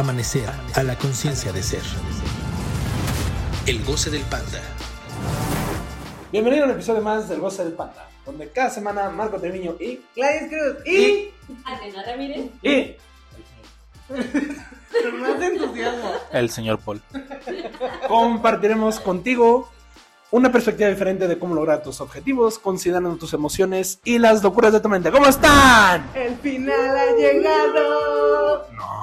Amanecer a la conciencia de ser. El goce del panda. Bienvenido a un episodio más del Goce del Panda, donde cada semana Marco Treviño y Gladys Cruz y Adriana Ramírez. y con más entusiasmo. El señor Paul. compartiremos contigo una perspectiva diferente de cómo lograr tus objetivos, considerando tus emociones y las locuras de tu mente. ¿Cómo están? El final ha llegado.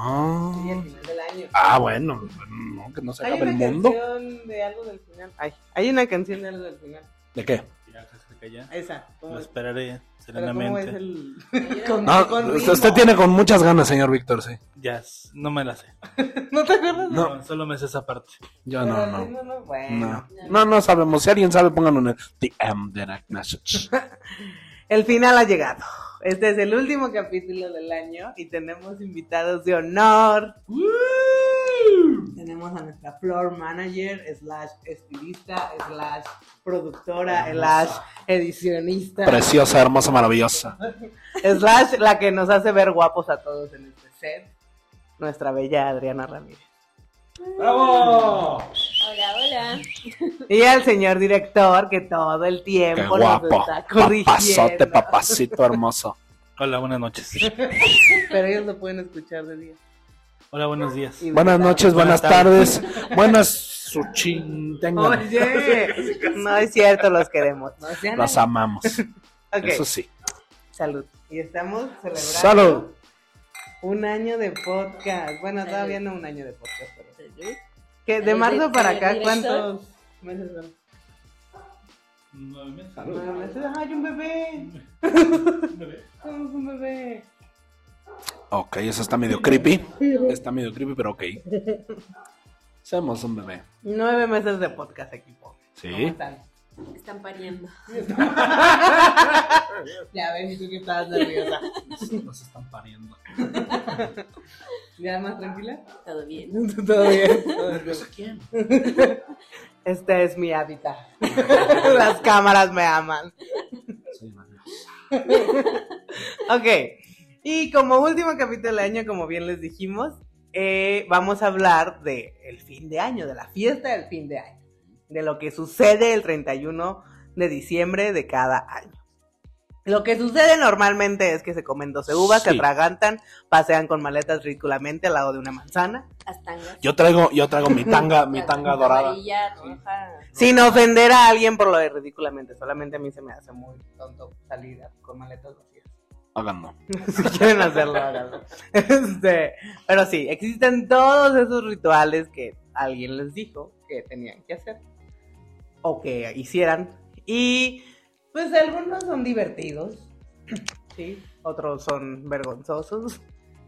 No. Y el final del año. Ah, bueno, no, que no se Hay acabe una el mundo. canción de algo del final. Ay, hay una canción de algo del final. ¿De qué? Esa. ¿cómo Lo es? esperaré ¿cómo es serenamente. el con, No, con usted, tiene con muchas ganas, señor Víctor, sí. Ya, s- no me la sé. ¿No te acuerdas? No. No, solo me sé esa parte. Yo Pero no, no. no, bueno. No. no, no sabemos. Si alguien sabe, pónganlo en el DM direct message. El final ha llegado. Este es el último capítulo del año y tenemos invitados de honor. Tenemos a nuestra floor manager, slash estilista, slash productora, slash edicionista, Preciosa, hermosa, maravillosa. slash la que nos hace ver guapos a todos en este set, nuestra bella Adriana Ramírez. ¡Bravo! Hola, hola. Y al señor director que todo el Qué tiempo guapo. nos está corrigiendo. Papazote, papacito hermoso. Hola, buenas noches. Pero ellos lo pueden escuchar de día. Hola, buenos días. Y Buenas tarde. noches, buenas Buenas tardes. Buenas suchin. tengan. Oye, no es cierto, los queremos. ¿no? Los amamos. Ok, Eso sí. salud. Y estamos celebrando Salud. un año de podcast. Bueno, Salud. todavía no un año de podcast, pero... Salud. ¿Qué, de marzo para acá. ¿cuántos meses son? Nueve meses. Nueve meses. ¡Ay, un bebé! Somos un bebé. Ok, eso está medio creepy. Está medio creepy, pero ok. Somos un bebé. Nueve meses de podcast, equipo. ¿Cómo Sí. están? Están pariendo. Ya ves, tú que estabas nerviosa. Nos están pariendo. ¿Ya más tranquila? Todo bien. Todo bien. todo bien. quién? Este es mi hábitat. Las cámaras me aman. Ok. Y como último capítulo del año, como bien les dijimos, eh, vamos a hablar de el fin de año, de la fiesta del fin de año, de lo que sucede el 31 de diciembre de cada año. Lo que sucede normalmente es que se comen 12 uvas, se Sí. atragantan, pasean con maletas ridículamente al lado de una manzana. Las tangas. Yo traigo, yo traigo mi tanga, mi tanga dorada. Amarilla, roja. Sin ofender a alguien por lo de ridículamente, solamente a mí se me hace muy tonto salir con maletas vacías. Háganlo. si quieren hacerlo, háganlo. Este, pero sí, existen todos esos rituales que alguien les dijo que tenían que hacer o que hicieran. Y pues algunos son divertidos, sí, otros son vergonzosos,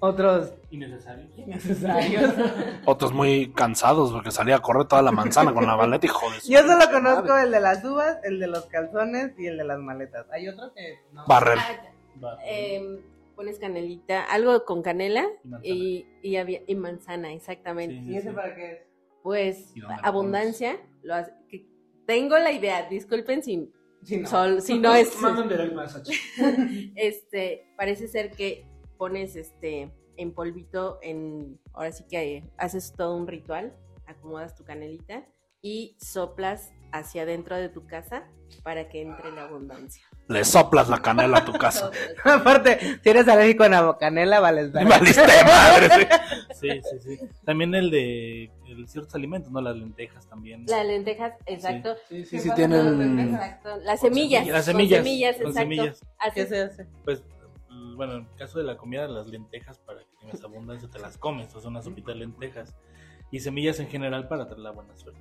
otros Innecesario. innecesarios. Otros muy cansados porque salía a correr toda la manzana con la maleta, hijo de su Yo solo madre. conozco el de las uvas, el de los calzones y el de las maletas. Hay otro que no. Barrer. Ah, em, pones canelita, algo con canela Y manzana. y, y, había- y manzana, exactamente. Sí. ¿Y ese para qué es? Pues ¿Y abundancia. Lo hace- que- tengo la idea, disculpen si, Sí, no. sol- si no es... Este, parece ser que pones este en polvito en, ahora sí que eh, haces todo un ritual, acomodas tu canelita y soplas hacia adentro de tu casa para que entre la abundancia. Le soplas la canela a tu casa. Aparte, si eres alérgico a la canela, vales verga. Valiste madre, sí. Sí, sí. También el de el ciertos alimentos, ¿no? Las lentejas también. Las lentejas, exacto. Sí, sí, ¿Qué sí tienen... lentejas? Exacto. Las semillas. Las con semillas. semillas, con exacto. semillas. ¿Qué Haces- se hace? Pues, bueno, en el caso de la comida, las lentejas para que tengas abundancia te las comes. O sea, una sopita de lentejas. Y semillas en general para traer la buena suerte.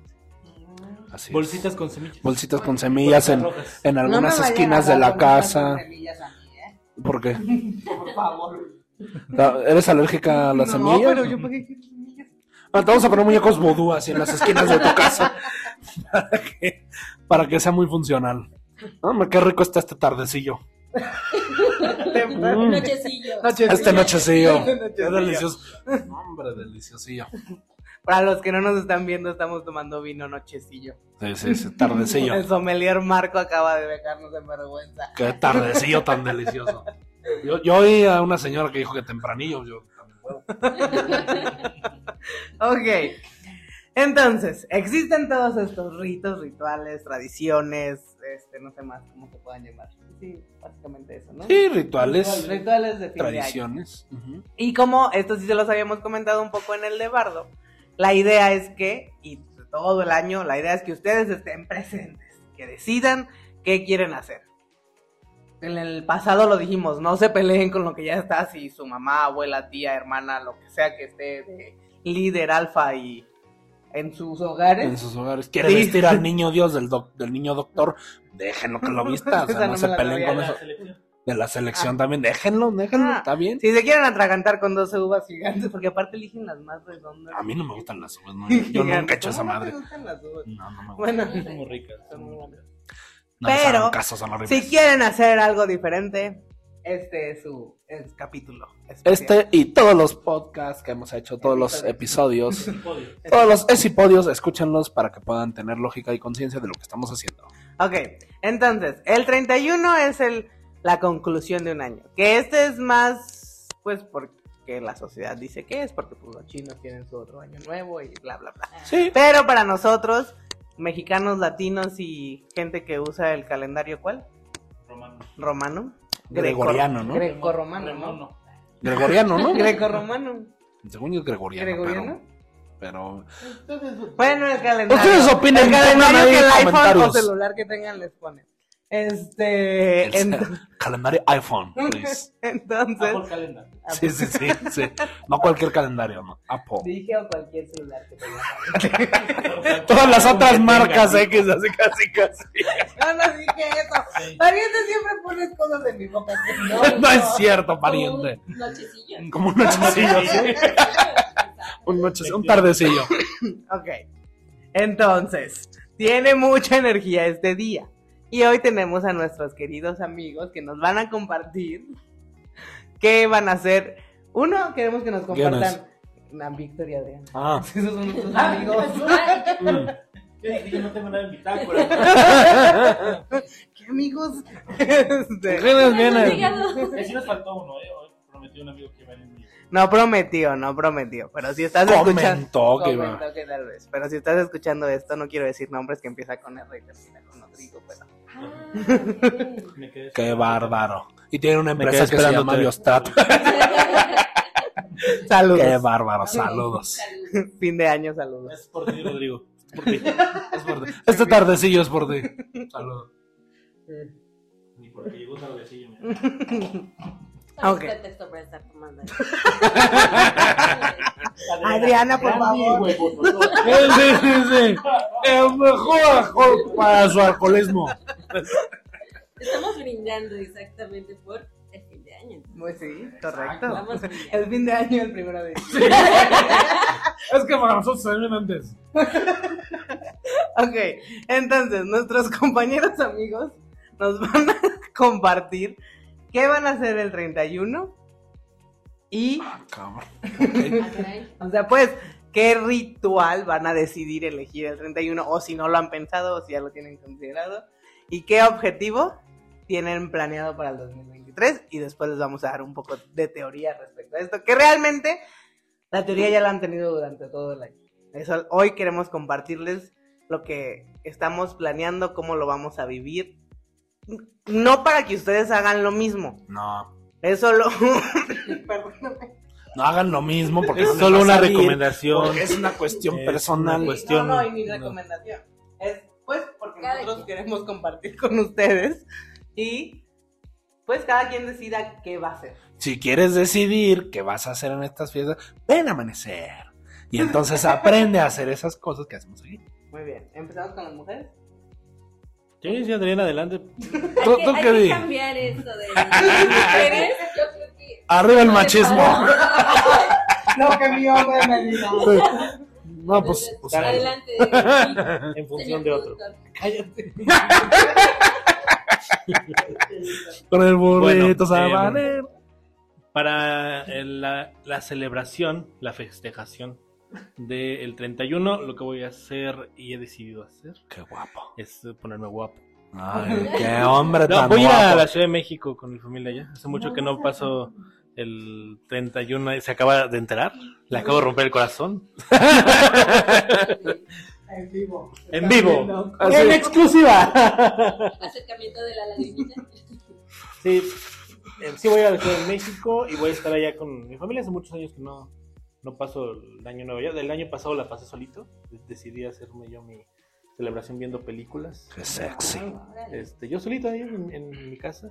Así es. Bolsitas con semillas. Bolsitas con semillas en, en algunas esquinas de la casa. con semillas a mí, ¿eh? ¿Por qué? Por favor. ¿Eres alérgica a las no, semillas? pero yo semillas. Ah, te vamos a poner muñecos vudú así en las esquinas de tu casa para que, para que sea muy funcional. Hombre, qué rico está este tardecillo. Mm. Nochecillo. Nochecillo. Este nochecillo. Este Qué nochecillo. delicioso. Hombre, deliciosillo. Para los que no nos están viendo, estamos tomando vino nochecillo. Sí, sí, sí, tardecillo. El sommelier Marco acaba de dejarnos en vergüenza. Qué tardecillo tan delicioso. Yo, yo oí a una señora que dijo que tempranillo, yo también puedo. Ok. Entonces, existen todos estos ritos, rituales, tradiciones, este, no sé más cómo se puedan llamar. Sí, básicamente eso, ¿no? Sí, rituales, Rituales de fin de año. tradiciones. ujú. Y como esto sí se los habíamos comentado un poco en el de Bardo, la idea es que, y todo el año, la idea es que ustedes estén presentes, que decidan qué quieren hacer. En el pasado lo dijimos, no se peleen con lo que ya está, si su mamá, abuela, tía, hermana, lo que sea que esté de líder alfa y en sus hogares. En sus hogares. ¿Quiere Sí. vestir al niño Dios del, doc- del niño doctor? Déjenlo que lo vista. O sea, no no se me peleen con eso. selección. De la selección también. Déjenlo, déjenlo. Ah, Está bien. Si se quieren atragantar con 12 uvas gigantes, porque aparte eligen las más redondas. A mí no me gustan las uvas. no, Yo nunca he hecho esa ¿Cómo no madre. te gustan las uvas? No, no me gustan. Bueno, Son muy ricas. Son muy buenas. No pero, caso, son si quieren hacer algo diferente, este es su es capítulo. especial. Este y todos los podcasts que hemos hecho, todos los Episodios. todos los esipodios, escúchenlos para que puedan tener lógica y conciencia de lo que estamos haciendo. Ok, entonces, el 31 es el, la conclusión de un año. Que este es más, pues, porque la sociedad dice que es, porque pues, los chinos tienen su otro año nuevo y bla, bla, bla. Sí. Pero para nosotros, mexicanos, latinos y gente que usa el calendario, ¿cuál? Romano. Romano. Gregoriano, ¿no? Greco-romano, ¿no? Romano. Gregoriano, ¿no? Greco-romano. Según yo es gregoriano. ¿Gregoriano? Pero, Bueno, el calendario. Ustedes opinen, el calendario que el iPhone o celular que tengan les pone. Este, el ent- calendario iPhone, please. entonces, Apple Calendar. Sí, sí, sí, sí. No cualquier calendario, no. Apple. dije o cualquier celular que tengan. Todas las otras marcas X, así casi, casi. No, no dije eso. Pariente siempre pones cosas en mi boca. que No es cierto, pariente. Un nochecillo. Como un nochecillo, sí. Un nochecillo, un tardecillo. Ok. Entonces, tiene mucha energía este día. Y hoy tenemos a nuestros queridos amigos que nos van a compartir qué van a hacer. Uno, queremos que nos compartan. A Víctor y Adrián. Ah. Esos son nuestros amigos. Mm. Yo dije, yo no tengo nada en bitácora. ¿Qué amigos? Este. Eh, sí nos faltó uno, ¿eh? Hoy prometió un amigo que iba a venir. No prometió, no prometió. Pero si estás escuchando. Que. Comentó que tal vez. Pero si estás escuchando esto, no quiero decir nombres que empieza con R y termina con Rodrigo, pero. Me quedé Qué bárbaro. Y tiene una empresa que se llama. Biostat. Saludos. Qué bárbaro, saludos. Fin de año, saludos. Es por ti, Rodrigo. Es por ti. Es por ti. Este tardecillo es por ti. Saludos. Ni porque llegó tardecillo, mira. Ok. Este texto para estar tomando. Adriana, por favor. Sí, sí, sí. El mejor alcohol para su alcoholismo. Estamos brindando exactamente por el fin de año. Pues sí, correcto. El fin de año, el primero de diciembre. Es que para nosotros se ven antes. Ok, entonces nuestros compañeros amigos nos van a compartir qué van a hacer el 31 y, Cabrón. Ah, caray. o sea, pues, qué ritual van a decidir elegir el 31 o si no lo han pensado o si ya lo tienen considerado y qué objetivo tienen planeado para el 2023 y después les vamos a dar un poco de teoría respecto a esto, que realmente la teoría ya la han tenido durante todo el año. Eso, hoy queremos compartirles lo que estamos planeando, cómo lo vamos a vivir. No para que ustedes hagan lo mismo, No. es solo... Perdóname. No hagan lo mismo porque Es no solo una salir, recomendación. porque Es una cuestión Es personal. una cuestión. No, no, y mi no. recomendación. Es pues porque Cada nosotros quien. queremos compartir con ustedes y pues cada quien decida qué va a hacer. Si quieres decidir qué vas a hacer en estas fiestas, ven a amanecer. Y entonces aprende a hacer esas cosas que hacemos aquí. Muy bien, empezamos con las mujeres. Sí, sí, Adriana, adelante. ¿Tú, tú qué que di? cambiar eso de mujeres. Yo creo que. Arriba el machismo. Lo que mi hombre me diga. No, pues. pues, Adelante. En función de otro. Cállate. con el burrito Bueno, sabanero. Para el- la, la celebración, la festejación del 31, lo que voy a hacer y he decidido hacer Qué guapo. es ponerme guapo. Ay, qué hombre No, tan voy a la Ciudad de México con mi familia ya. Hace mucho que no paso el 31 se acaba de enterar. Le acabo de romper el corazón. En vivo. En vivo. En exclusiva. Acercamiento de la lagrimita. Sí, eh, sí voy a la Ciudad de México y voy a estar allá con mi familia. Hace muchos años que no, no paso el año nuevo ya. Del año pasado la pasé solito. Decidí hacerme yo mi celebración viendo películas. Qué sexy. Este, yo solito ahí en, en mi casa.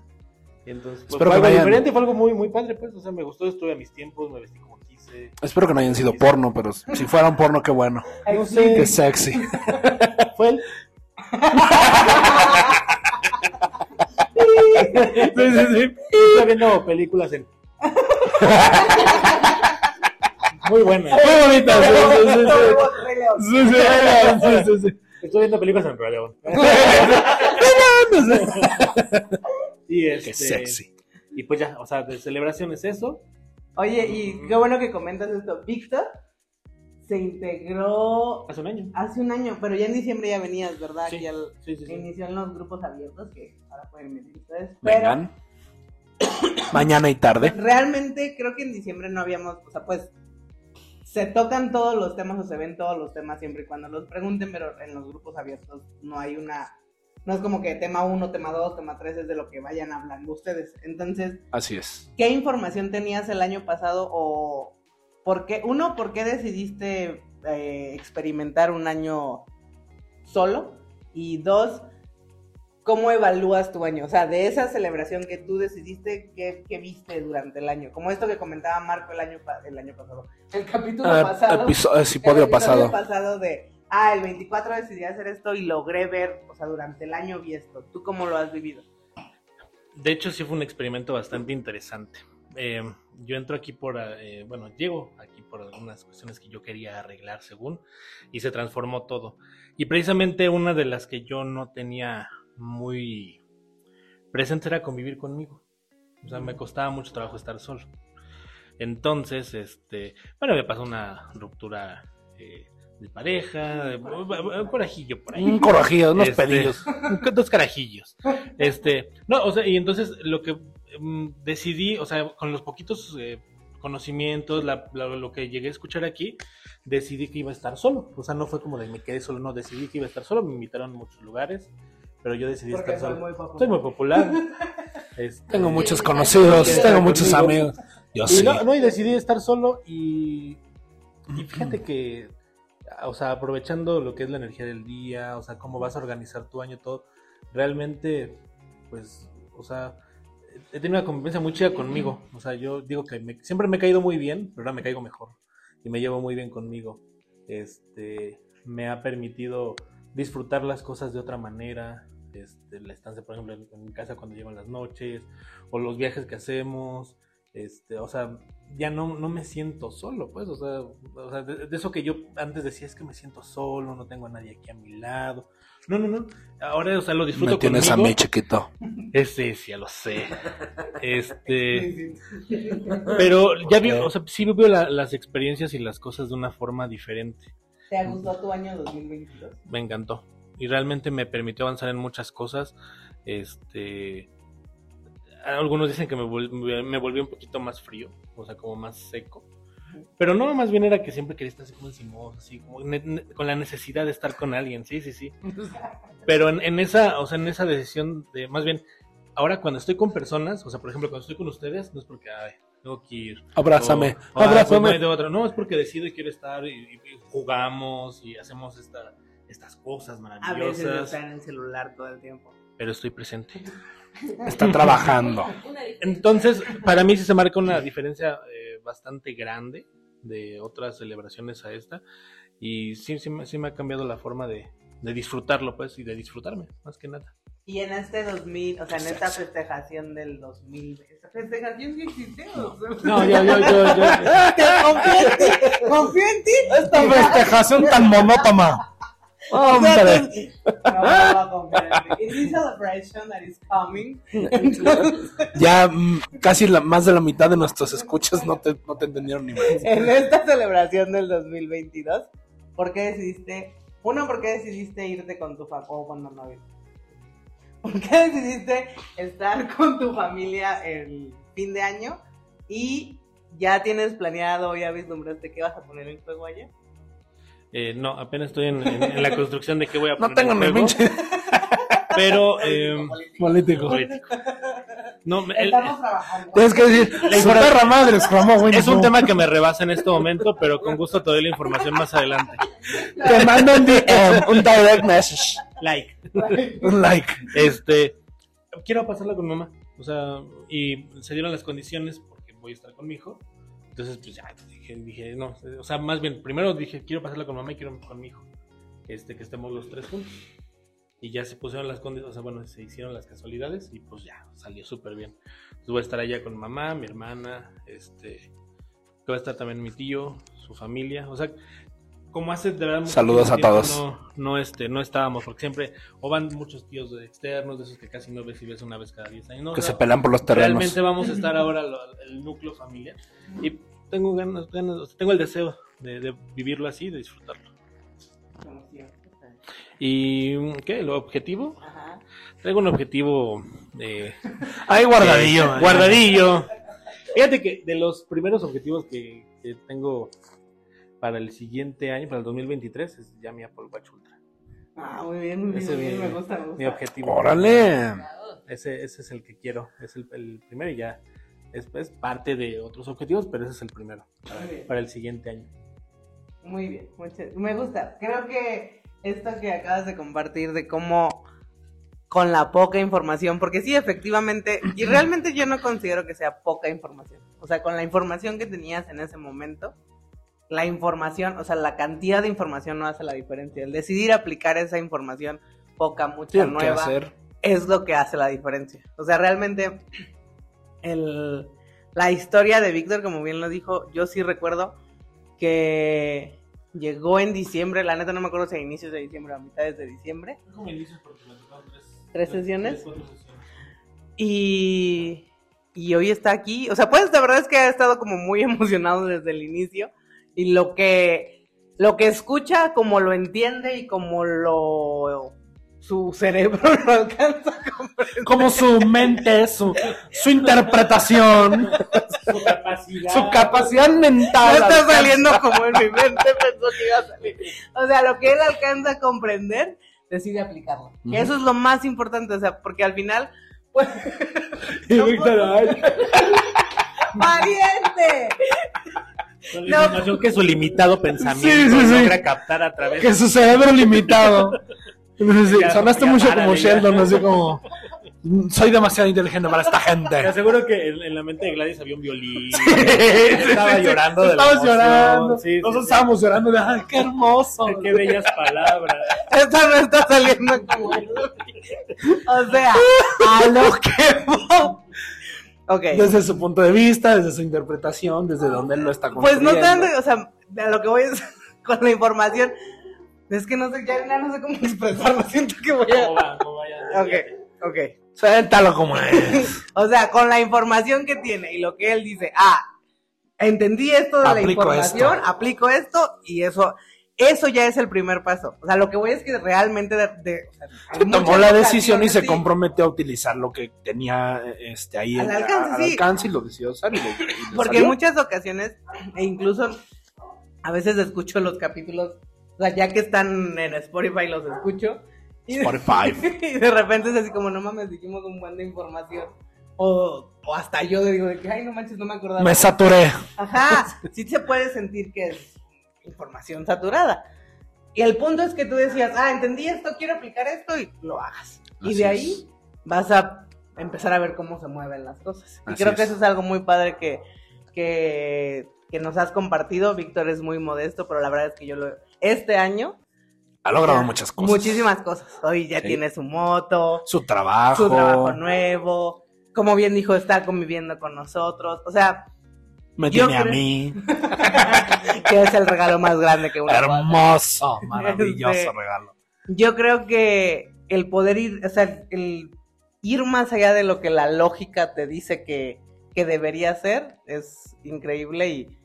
Y entonces, pues, Espero fue que algo vayan- diferente, fue algo muy, muy padre, pues. O sea, me gustó, estuve a mis tiempos, me vestí como quise. Espero que no hayan sido porno, pero si fueran porno, qué bueno. No sé, Qué sexy. fue el. sí, sí, sí. Estoy viendo películas en. Muy buenas. Muy bonitas. sí, sí, sí, sí. Rey León. Sí, sí, sí, sí, sí. Estoy viendo películas en Rey León. y Qué este, sexy. Y pues ya, o sea, de celebración es eso. Oye, y qué bueno que comentas esto. Víctor se integró Hace un año. hace un año, pero ya en diciembre ya venías, ¿verdad? Sí, Aquí al- sí, sí, sí. Inició en los grupos abiertos, que ahora pueden venir ustedes. Pero Vengan. Mañana y tarde. realmente creo que en diciembre no habíamos, o sea, pues se tocan todos los temas o se ven todos los temas siempre y cuando los pregunten, pero en los grupos abiertos no hay una, no es como que tema 1, tema 2, tema 3 es de lo que vayan hablando ustedes. Entonces, Así es. ¿qué información tenías el año pasado o por qué, uno, por qué decidiste eh, experimentar un año solo? Y dos, ¿cómo evalúas tu año? O sea, de esa celebración que tú decidiste, ¿qué, qué viste durante el año? Como esto que comentaba Marco el año, pa- el año pasado, el capítulo Ah, pasado. episo- el episodio episodio pasado. pasado de, ah, el 24 decidí hacer esto y logré ver, o sea, durante el año vi esto. ¿Tú cómo lo has vivido? De hecho, sí fue un experimento bastante interesante. Eh, yo entro aquí por, eh, bueno, llego aquí por algunas cuestiones que yo quería arreglar según, y se transformó todo. Y precisamente una de las que yo no tenía muy presente era convivir conmigo. O sea, me costaba mucho trabajo estar solo. Entonces, este, bueno, me pasó una ruptura eh, de pareja, un corajillo por ahí. Un corajillo, unos Este, pedillos. Dos carajillos. Este, no, o sea, y entonces lo que mm, decidí, o sea, con los poquitos eh, conocimientos, la- la- lo que llegué a escuchar aquí, decidí que iba a estar solo. O sea, no fue como de me quedé solo, no, decidí que iba a estar solo. Me invitaron a muchos lugares, pero yo decidí Porque estar solo. muy. Soy muy popular. Este, Tengo muchos conocidos, tengo muchos conmigo. amigos. Yo y sí. no, no, y decidí estar solo y, y fíjate que, o sea, aprovechando lo que es la energía del día, o sea, cómo vas a organizar tu año, todo, realmente, pues, o sea, he tenido una convivencia muy chida conmigo. O sea, yo digo que me- siempre me he caído muy bien, pero ahora me caigo mejor y me llevo muy bien conmigo. Este, me ha permitido disfrutar las cosas de otra manera. Este, la estancia, por ejemplo, en, en mi casa cuando llegan las noches, o los viajes que hacemos. Este, o sea, ya no, no me siento solo, pues, o sea, o sea, de, de eso que yo antes decía es que me siento solo, no tengo a nadie aquí a mi lado. No, no, no. Ahora, o sea, lo disfruto Me tienes a mí, chiquito. Ese sí, ya lo sé. Este, pero ya vi, Ok. o sea, sí veo la- las experiencias y las cosas de una forma diferente. ¿Te gustó tu año 2022? Me encantó. Y realmente me permitió avanzar en muchas cosas. Este, algunos dicen que me, vol- me volvió un poquito más frío, o sea, como más seco. Pero no, más bien era que siempre quería estar así como así como con la necesidad de estar con alguien, sí, sí, sí. Pero en, esa, o sea, en esa decisión de, más bien, ahora cuando estoy con personas, o sea, por ejemplo, cuando estoy con ustedes, no es porque, tengo que ir. Abrázame, o, o, "Ay, pues, abrázame. de otra. No, es porque decido y quiero estar y, jugamos y hacemos esta, estas cosas A veces maravillosas, está en el celular todo el tiempo. pero estoy presente. Está trabajando. Entonces, para mí sí se marca una diferencia eh, bastante grande de otras celebraciones a esta. Y sí, sí, me- sí me ha cambiado la forma de, de disfrutarlo, pues, y de disfrutarme, más que nada. Y en este 2000, o sea, en esta festejación del 2000, ¿esta festejación sí sea? No, yo, yo, yo, yo. Te confío en ti, confío en ti. Esta festejación tan monótona. Hombre. No, no va a confiar en ti. In this celebration that is coming, entonces, Ya mm, casi la, más de la mitad de nuestros escuchas no te, no te entendieron ni más. en esta celebración del 2022, ¿por qué decidiste, uno, por qué decidiste irte con tu familia, o cuando no irte? ¿Por qué decidiste estar con tu familia el fin de año? Y ya tienes planeado, ya vislumbraste qué vas a poner en juego allá. Eh, no, apenas estoy en, en- en la construcción de qué voy a No poner tengo en ni juego, pinche Pero, eh, político. político. No, el- Estamos trabajando. Tienes que decir, su perra madre exclamó, güey. es un no. tema que me rebasa en este momento, pero con gusto te doy la información más adelante. Te mando un DM, un direct message. Like. Un like. Este, quiero pasarla con mamá. O sea, y se dieron las condiciones porque voy a estar con mi hijo. Entonces, pues ya dije, dije, no, o sea, más bien, primero dije, quiero pasarla con mamá y quiero con mi hijo. Este, que estemos los tres juntos. Y ya se pusieron las condiciones, o sea, bueno, se hicieron las casualidades y pues ya, salió súper bien. Entonces voy a estar allá con mamá, mi hermana, este, va a estar también mi tío, su familia. O sea, como hace de verdad Saludos a tiempo todos. No, no, este, no estábamos, porque siempre, o van muchos tíos de externos, de esos que casi no ves y ves una vez cada 10 años. No, Que o se sea, pelean por los terrenos. Realmente vamos a estar ahora lo- el núcleo familiar. Y tengo ganas, ganas, o sea, tengo el deseo de, de vivirlo así, de disfrutarlo. ¿Y qué? ¿Lo objetivo? Ajá. Traigo un objetivo eh, Ahí guardadillo. eh, guardadillo. Fíjate que de los primeros objetivos que, que tengo para el siguiente año, para el 2023, es ya mi Apple Watch Ultra. Ah, muy bien, muy bien, Ese bien, mi- me gusta, me gusta. Mi objetivo. Órale. Ese, ese es el que quiero. Es el, el primero y ya. Es, es parte de otros objetivos, pero ese es el primero para el siguiente año. Muy bien, muchas- me gusta. Creo que esto que acabas de compartir de cómo con la poca información, porque sí, efectivamente, y realmente yo no considero que sea poca información. O sea, con la información que tenías en ese momento, la información, o sea, la cantidad de información no hace la diferencia. El decidir aplicar esa información, poca, mucha, nueva, hacer. es lo que hace la diferencia. O sea, realmente el, la historia de Víctor, como bien lo dijo, yo sí recuerdo que llegó en diciembre, la neta no me acuerdo si a inicios de diciembre o a mitades de diciembre, ¿Tres sesiones? y, y hoy está aquí. O sea, pues la verdad es que ha estado como muy emocionado desde el inicio y lo que, lo que escucha, como lo entiende y como lo... Su cerebro lo alcanza a comprender. Como su mente, su, su interpretación, Su capacidad. su capacidad No mental. está alcanza. saliendo como en mi mente pensó que iba a salir. O sea, lo que él alcanza a comprender, decide aplicarlo. Y Eso es lo más importante, o sea, porque al final, pues, Y Víctor, ay, ¡pariente! Con la información que su limitado pensamiento Sí, sí, sí. logra captar a través que su cerebro limitado. Sí, Ya, sonaste ya mucho párale, como ya. Sheldon, así como. Soy demasiado inteligente para esta Te gente. aseguro que en, en la mente de Gladys había un violín. Sí, estaba sí, llorando de la Estabas emoción. llorando. Nosotros sí. estábamos llorando de, ay, qué hermoso. Qué bellas palabras. Esto no está saliendo como O sea, a lo que voy. Ok. Desde su punto de vista, desde su interpretación, desde donde él lo está Pues no tanto, o sea, a lo que voy es con la información. Es que no sé, ya, ya no sé cómo expresarlo. Siento que voy ¿Cómo a. va? ¿Cómo vaya? Ok, ok. Suéltalo como es. O sea, con la información que tiene y lo que él dice, ah, entendí esto de la Aplico información, esto. aplico esto y eso, eso ya es el primer paso. O sea, lo que voy es que realmente de, de- o sea, hay Tomó la decisión y se sí, comprometió a utilizar lo que tenía este, ahí Al en- alcance, al sí. alcance y lo decidió usar. Y y Porque salió. en muchas ocasiones, e incluso a veces escucho los capítulos, o sea, ya que están en Spotify los escucho. Y, Spotify. y de repente es así como, no mames, dijimos un buen de información. O, o hasta yo digo de que, ay, no manches, no me acordaba. Me saturé. Ajá, sí se puede sentir que es información saturada. Y el punto es que tú decías, ah, entendí esto, quiero aplicar esto y lo hagas. Y Así de es. ahí vas a empezar a ver cómo se mueven las cosas. Y Así creo que es. eso es algo muy padre que, que, que nos has compartido. Víctor es muy modesto, pero la verdad es que yo lo... Este año... Ha logrado ya, muchas cosas. Muchísimas cosas. Hoy ya Sí. tiene su moto, Su trabajo. su trabajo nuevo. Como bien dijo, está conviviendo con nosotros. O sea, Me tiene a mí. que es el regalo más grande que uno puede. Hermoso. Maravilloso Este, regalo. Yo creo que el poder ir, o sea, el ir más allá de lo que la lógica te dice que, que debería ser es increíble y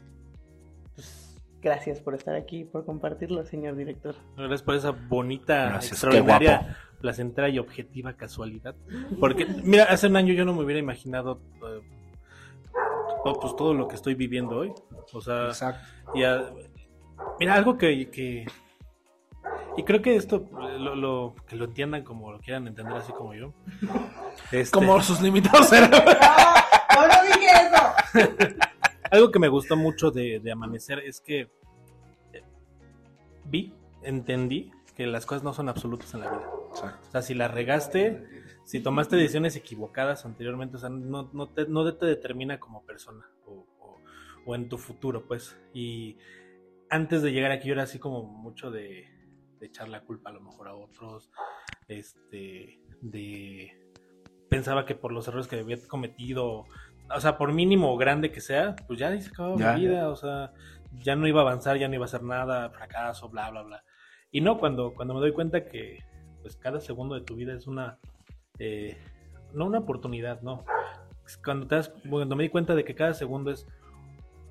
gracias por estar aquí, por compartirlo, señor director. Gracias por esa bonita, Gracias, extraordinaria, placentera y objetiva casualidad. Porque, mira, hace un año yo no me hubiera imaginado eh, to- pues todo lo que estoy viviendo hoy. O sea, Exacto. y a- mira, algo que, que- y creo que esto lo, lo- que lo entiendan como lo quieran entender así como yo. Este, Como sus limitados cerebros. ¡No, no dije eso! algo que me gustó mucho de, de Amanecer es que eh, vi, entendí que las cosas no son absolutas en la vida. O sea, si la regaste, si tomaste decisiones equivocadas anteriormente, o sea, no, no, te, no te determina como persona o, o- o en tu futuro, pues. Y antes de llegar aquí yo era así como mucho de, de echar la culpa a lo mejor a otros, este, de... Pensaba que por los errores que había cometido, o sea, por mínimo o grande que sea, pues ya se acababa Ya. mi vida, o sea, ya no iba a avanzar, ya no iba a hacer nada, fracaso, bla, bla, bla. Y no, cuando, cuando me doy cuenta que pues cada segundo de tu vida es una, eh, no una oportunidad, no. Cuando, te das, cuando me di cuenta de que cada segundo es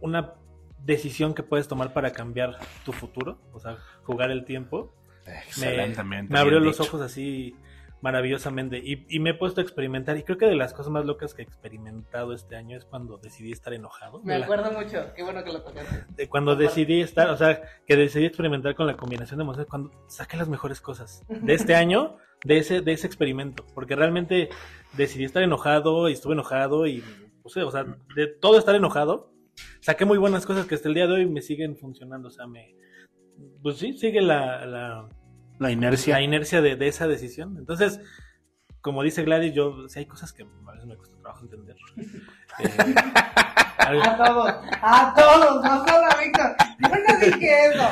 una decisión que puedes tomar para cambiar tu futuro, o sea, jugar el tiempo, Excelentemente. me abrió los ojos así maravillosamente y, y me he puesto a experimentar y creo que de las cosas más locas que he experimentado este año es cuando decidí estar enojado. Me la- acuerdo mucho. Qué bueno que lo tocaste. de cuando decidí estar, o sea, que decidí experimentar con la combinación de emociones, cuando saqué las mejores cosas de este año, de ese, de ese experimento, porque realmente decidí estar enojado y estuve enojado y, o sea, de todo estar enojado, saqué muy buenas cosas que hasta el día de hoy me siguen funcionando, o sea, me, pues sí, sigue la, la, La inercia. la inercia de, de esa decisión. Entonces, como dice Gladys, yo, sí hay cosas que a veces me cuesta trabajo entender. Eh, A todos, a todos, no solo a Víctor. Yo no dije eso.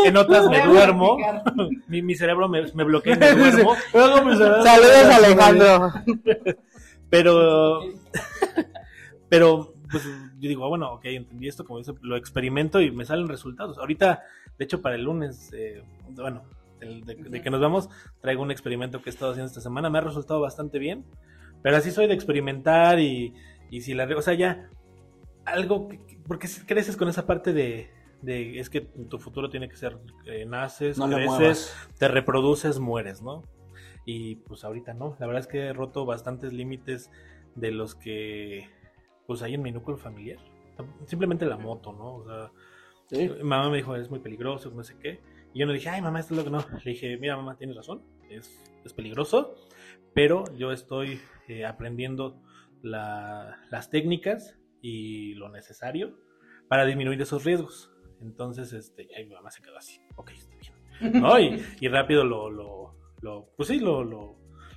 en otras me duermo, mi, mi cerebro me, me bloquea y me duermo, Saludos, Alejandro. pero, pero, pues yo digo, ah, bueno, ok, entendí esto, como dice, lo experimento y me salen resultados. Ahorita, de hecho, para el lunes, eh, bueno, el de, de que nos vamos, traigo un experimento que he estado haciendo esta semana, me ha resultado bastante bien, pero así soy de experimentar y, y si la, o sea, ya, algo, que- que- porque creces con esa parte de, de es que tu futuro tiene que ser, eh, naces, No creces, te reproduces, mueres, ¿no? Y pues ahorita no. La verdad es que he roto bastantes límites de los que pues hay en mi núcleo familiar. Simplemente la moto, ¿no? O sea, Sí. mi mamá me dijo, es muy peligroso, no sé qué. Y yo no dije, ay, mamá, esto es lo que no. Le dije, mira, mamá, tienes razón, es, es peligroso, pero yo estoy eh, aprendiendo la- las técnicas y lo necesario para disminuir esos riesgos. Entonces, este, ay, mi mamá se quedó así, ok, está bien. ¿no? Y, y rápido lo, lo, lo- pues sí, lo, lo,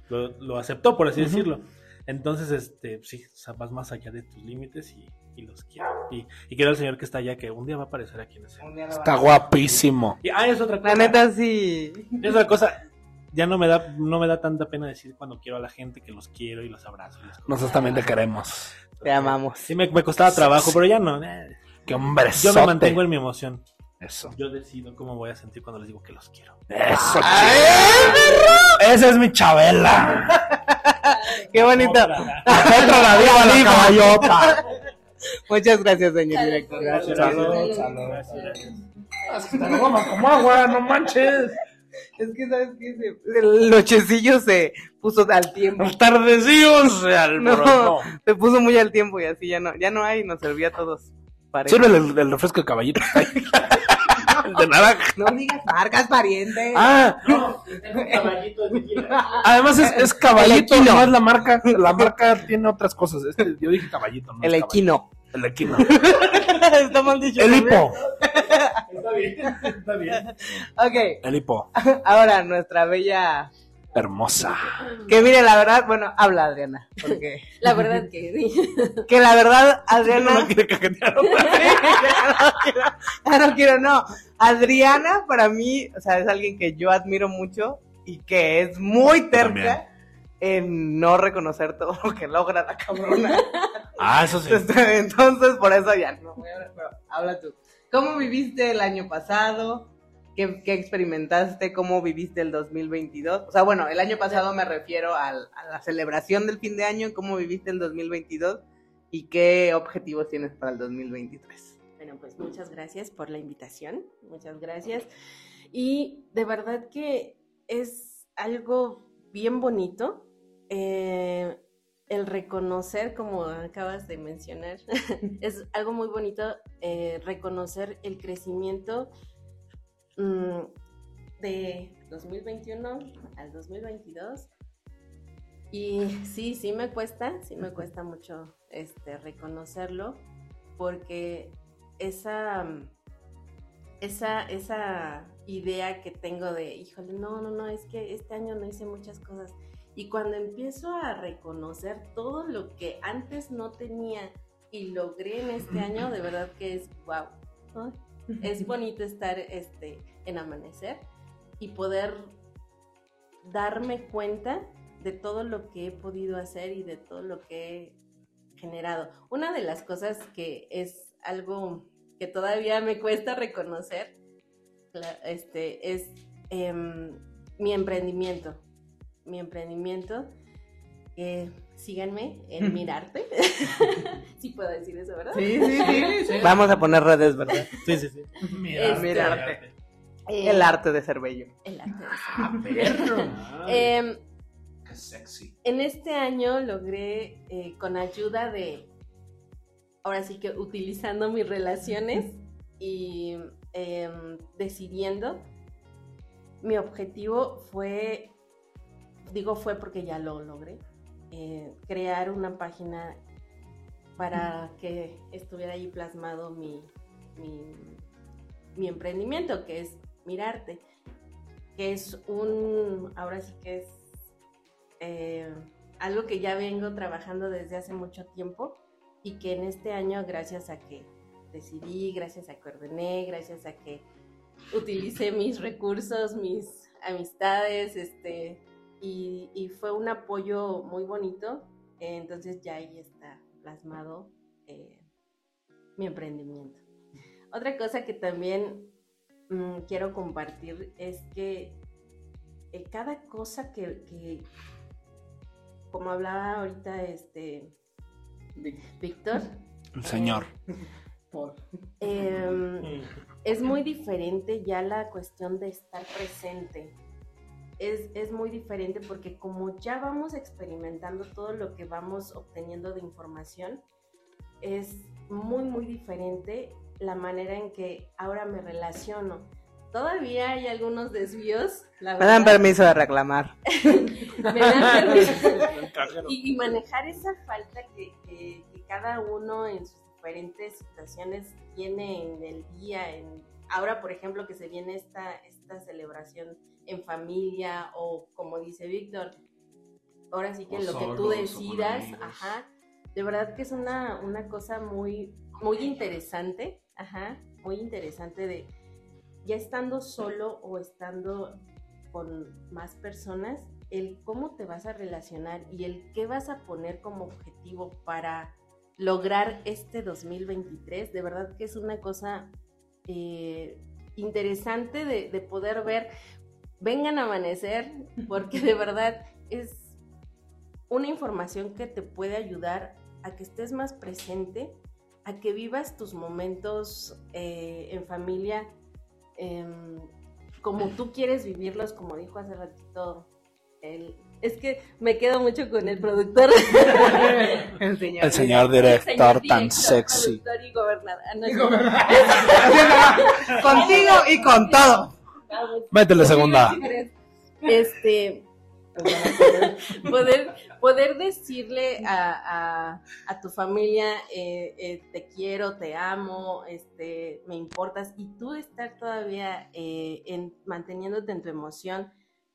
lo, lo aceptó, por así Ujú. decirlo. Entonces, este, sí, vas más allá de tus límites y, y los quiero. Y, y quiero al señor que está allá, que un día va a aparecer aquí en ese. Un día lo Está guapísimo. Y, ah, es otra cosa. La neta sí. Es otra cosa. Ya no me da, no me da tanta pena decir cuando quiero a la gente que los quiero y los abrazo. y. Nosotros también te queremos. Te amamos. Sí, me, me costaba trabajo, pero ya no. eh. Qué hombre. Yo me mantengo en mi emoción. Eso. Yo decido cómo voy a sentir cuando les digo que los quiero. Eso. Esa es mi Chabela. Qué bonito. Otra la diva, la caballota. Muchas gracias, señor director. Gracias. Salud, salud. Te lo vamos como agua, no manches. Es que, ¿sabes qué? Se- El nochecillo se puso al tiempo. Los tardecillos se alborotó. Se puso muy al tiempo y así ya no, ya no hay, nos servía a todos. Sirve el, el refresco de caballito. El de naranja. No digas marcas, pariente. Ah, además es, es caballito, no es la marca. La marca tiene otras cosas. Este, yo dije caballito, no el es equino. caballito. El equino. Está mal dicho. El hipo. Está bien, está bien. Ok, El hipo. ahora nuestra bella. Hermosa. Que mire, la verdad, bueno, habla Adriana. Porque. La verdad que sí. Que la verdad, Adriana. No quiere cajetear. ya no no quiero, no. Adriana, para mí, o sea, es alguien que yo admiro mucho y que es muy también. terca en no reconocer todo lo que logra la cabrona. Ah, eso sí. Entonces, por eso ya no voy a hablar, pero habla tú. ¿Cómo viviste el año pasado? ¿Qué, qué experimentaste? ¿Cómo viviste el 2022? O sea, bueno, el año pasado me refiero al- a la celebración del fin de año. ¿Cómo viviste el 2022? ¿Y qué objetivos tienes para el 2023? Bueno, pues muchas gracias por la invitación, muchas gracias. Y de verdad que es algo bien bonito. Eh, el reconocer, como acabas de mencionar, es algo muy bonito, eh, reconocer el crecimiento mm, de 2021 al 2022. Y sí, sí me cuesta, sí me cuesta mucho este, reconocerlo, porque esa, esa, esa idea que tengo de, híjole, no, no, no, es que este año no hice muchas cosas. Y cuando empiezo a reconocer todo lo que antes no tenía y logré en este año, de verdad que es wow. Es bonito estar este, en amanecer y poder darme cuenta de todo lo que he podido hacer y de todo lo que he generado. Una de las cosas que es algo que todavía me cuesta reconocer este, es em, mi emprendimiento. Mi emprendimiento. Eh, síganme en Mirarte. sí puedo decir eso, ¿verdad? Sí, sí, sí. Vamos a poner redes, ¿verdad? Sí, sí, sí. Este, Mirarte. Eh, El arte de ser bello. El arte de Ah, ser. perro. Em, Qué sexy. en este año logré, eh, con ayuda de, ahora sí que utilizando mis relaciones y em, decidiendo, mi objetivo fue, digo fue porque ya lo logré, eh, crear una página para que estuviera ahí plasmado mi, mi, mi emprendimiento, que es Mirarte, que es un, ahora sí que es eh, algo que ya vengo trabajando desde hace mucho tiempo y que en este año, gracias a que decidí, gracias a que ordené, gracias a que utilicé mis recursos, mis amistades, este, y, y fue un apoyo muy bonito. eh, entonces ya ahí está plasmado eh, mi emprendimiento. Otra cosa que también mm, quiero compartir es que eh, cada cosa que, que, como hablaba ahorita este Víctor, El señor. Por. em, es muy diferente ya la cuestión de estar presente. Es, es muy diferente porque como ya vamos experimentando todo lo que vamos obteniendo de información, es muy, muy diferente la manera en que ahora me relaciono. Todavía hay algunos desvíos, la Me dan permiso de reclamar. Me dan permiso. y, y manejar esa falta que, que- que cada uno en sus diferentes situaciones tiene en el día. En, ahora, por ejemplo, que se viene esta, esta celebración en familia o como dice Víctor, ahora sí que O lo que tú decidas, ajá, de verdad que es una, una cosa muy, muy interesante, ajá, muy interesante de ya estando solo o estando con más personas, el cómo te vas a relacionar y el qué vas a poner como objetivo para lograr este 2023, de verdad que es una cosa eh, interesante de, de poder ver. Vengan a amanecer, porque de verdad es una información que te puede ayudar a que estés más presente, a que vivas tus momentos eh, en familia em, como tú quieres vivirlos, como dijo hace ratito él. Es que me quedo mucho con el productor. El señor. El señor Señor director tan director, sexy. y gobernador. Ah, no, Y no. Contigo y con todo. Métele segunda. Este, poder, poder decirle a, a- a tu familia, eh, eh, te quiero, te amo, este, me importas, y tú estar todavía eh, en, manteniéndote en tu emoción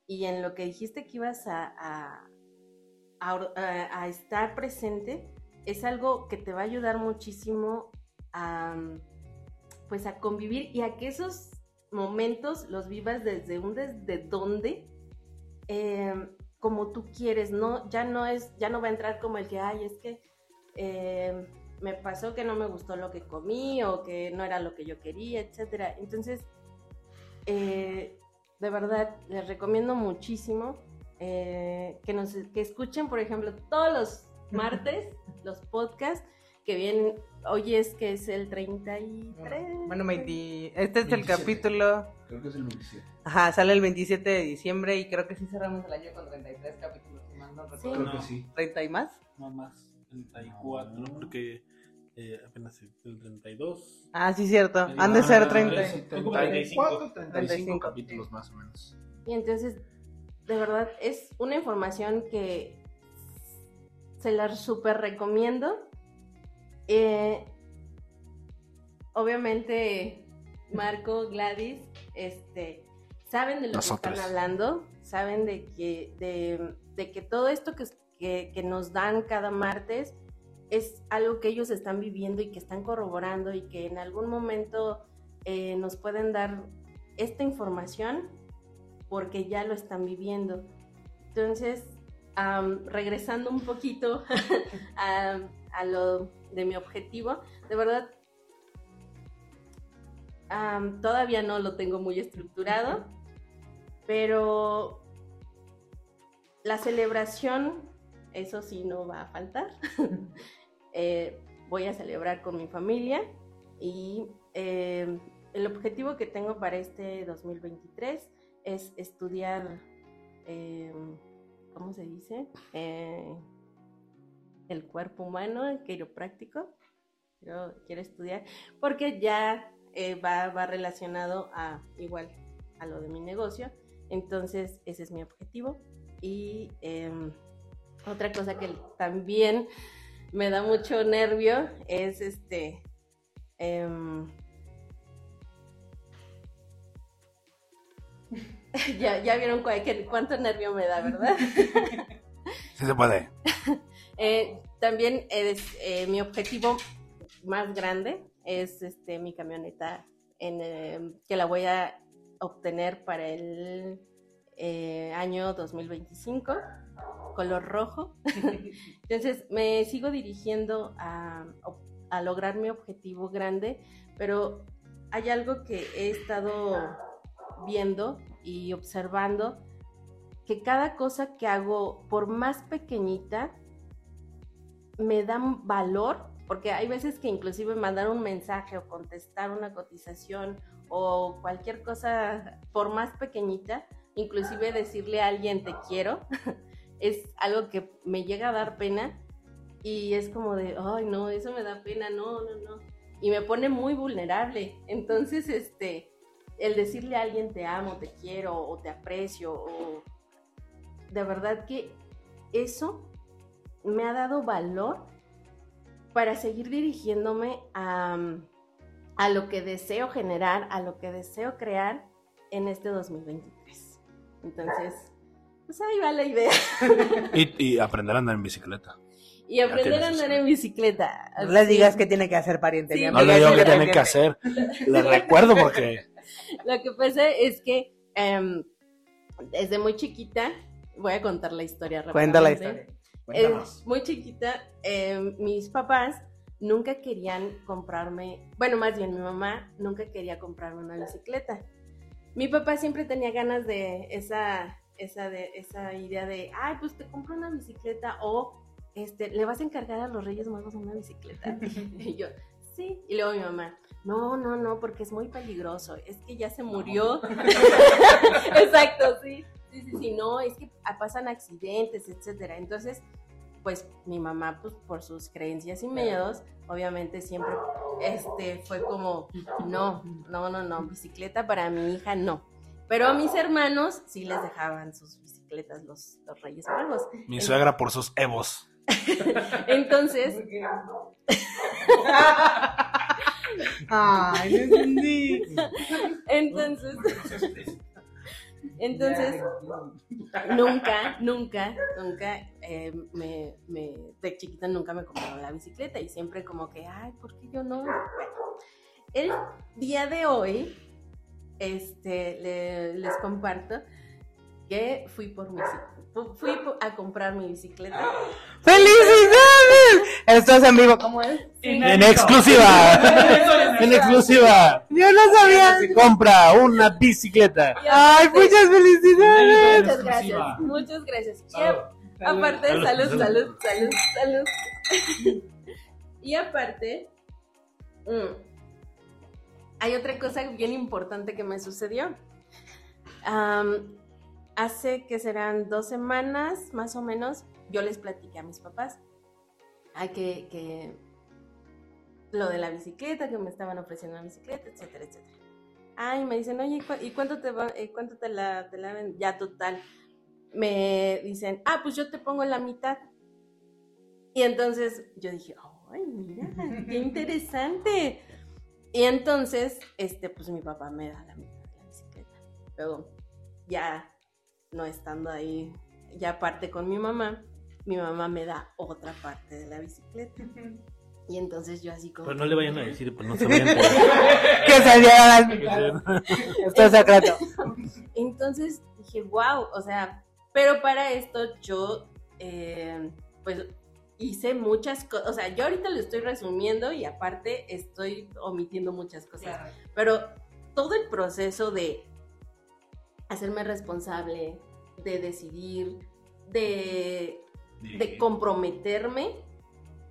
y en lo que dijiste que ibas a, a- a estar presente, es algo que te va a ayudar muchísimo a, pues a convivir y a que esos momentos los vivas desde un desde dónde eh, como tú quieres, no, ya no es, ya no va a entrar como el que, ay, es que eh, me pasó que no me gustó lo que comí o que no era lo que yo quería, etcétera. Entonces, eh, de verdad, les recomiendo muchísimo eh, que nos que escuchen, por ejemplo, todos los martes los podcasts que vienen. Hoy es que es el 33. Bueno, 20 este es el 27. capítulo. Creo que es el 27. Ajá, sale el 27 de diciembre y creo que sí cerramos el año con 33 capítulos. si mal no recuerdo. Creo que sí. ¿30 y más? No más, 34, porque eh, apenas el 32. Ah, sí, cierto. Han de ser Ah, 30. es- 34, 35 35. capítulos más o menos. Y entonces, de verdad, es una información que se la súper recomiendo. Eh, obviamente, Marco, Gladys, este, saben de lo Nosotros. que están hablando, saben de que, de, de que todo esto que, que, que nos dan cada martes es algo que ellos están viviendo y que están corroborando y que en algún momento eh, nos pueden dar esta información porque ya lo están viviendo. Entonces, regresando un poquito a, a lo de mi objetivo, de verdad, todavía no lo tengo muy estructurado, pero la celebración, eso sí, no va a faltar. Eh, voy a celebrar con mi familia y eh, el objetivo que tengo para este 2023 es estudiar, eh, ¿cómo se dice? El cuerpo humano, el quiropráctico. Quiero, quiero estudiar porque ya va, va relacionado a igual a lo de mi negocio. Entonces, ese es mi objetivo. Y em, otra cosa que también me da mucho nervio es este. em, ya, ya vieron cu- cuánto nervio me da, ¿verdad? Sí se puede. Eh, también es, eh, mi objetivo más grande es este mi camioneta en, eh, que la voy a obtener para el eh, año 2025 color rojo. Entonces me sigo dirigiendo a, a lograr mi objetivo grande pero hay algo que he estado viendo y observando que cada cosa que hago, por más pequeñita, me dan valor, porque hay veces que inclusive mandar un mensaje o contestar una cotización o cualquier cosa, por más pequeñita, inclusive decirle a alguien te quiero, es algo que me llega a dar pena y es como de, ay no, eso me da pena, no, no, no. Y me pone muy vulnerable. Entonces, este, el decirle a alguien te amo, te quiero o te aprecio o de verdad que eso me ha dado valor para seguir dirigiéndome a, a lo que deseo generar, a lo que deseo crear en este 2023. Entonces, pues ahí va la idea. Y, y aprender a andar en bicicleta. Y aprender a andar en bicicleta. No le digas que tiene que hacer pariente. Sí, mi No amiga, le digo le tiene que hacer. Le recuerdo porque Lo que pasa es que em, desde muy chiquita, voy a contar la historia Cuenta la historia. Eh, muy chiquita, eh, mis papás nunca querían comprarme, bueno, más bien mi mamá nunca quería comprarme una bicicleta. Mi papá siempre tenía ganas de esa, esa, de, esa idea de, ay, pues te compro una bicicleta o este, le vas a encargar a los Reyes Magos una bicicleta. y yo, sí. Y luego mi mamá, no, no, no, porque es muy peligroso, es que ya se murió. Exacto, sí. Sí, sí, sí, no, es que pasan accidentes, etcétera. Entonces, pues mi mamá, pues por sus creencias y miedos, obviamente siempre este fue como, no, no, no, no, bicicleta para mi hija no. Pero a mis hermanos sí les dejaban sus bicicletas los, los Reyes Magos. mi suegra por sus evos. Entonces, Ay, no entendí. entonces, entonces, nunca, nunca, nunca, eh, me, me- de chiquita nunca me compraron la bicicleta y siempre como que, ay, ¿por qué yo no? Bueno, el día de hoy, este, le- les comparto que fui por mi, fui a comprar mi bicicleta. ¡Felicidades! Esto es en vivo, ¿cómo es? En exclusiva. en exclusiva. Yo no sabía. Se compra una bicicleta. Ay, muchas felicidades. Muchas gracias, muchas gracias. Y a- aparte, salud, salud, salud, salud. y aparte, mm, hay otra cosa bien importante que me sucedió. Hace que serán dos semanas, más o menos, yo les platiqué a mis papás a que, que lo de la bicicleta, que me estaban ofreciendo una bicicleta, etcétera, etcétera. Ay, me dicen, oye, ¿y cu- ¿y cuánto te va, eh, cuánto te la, te la ven? Ya total. Me dicen, ah, pues yo te pongo la mitad. Y entonces yo dije, ay, mira, qué interesante. Y entonces, este, pues mi papá me da la mitad de la bicicleta. Luego, ya no estando ahí, ya parte con mi mamá, mi mamá me da otra parte de la bicicleta. Y entonces yo así como... Pero no le vayan a decir, pues no se vayan a que se dieran. Esto es secreto. Entonces dije, wow, o sea, pero para esto yo, eh, pues hice muchas cosas, o sea, yo ahorita lo estoy resumiendo y aparte estoy omitiendo muchas cosas, pero todo el proceso de hacerme responsable, de decidir, de, de comprometerme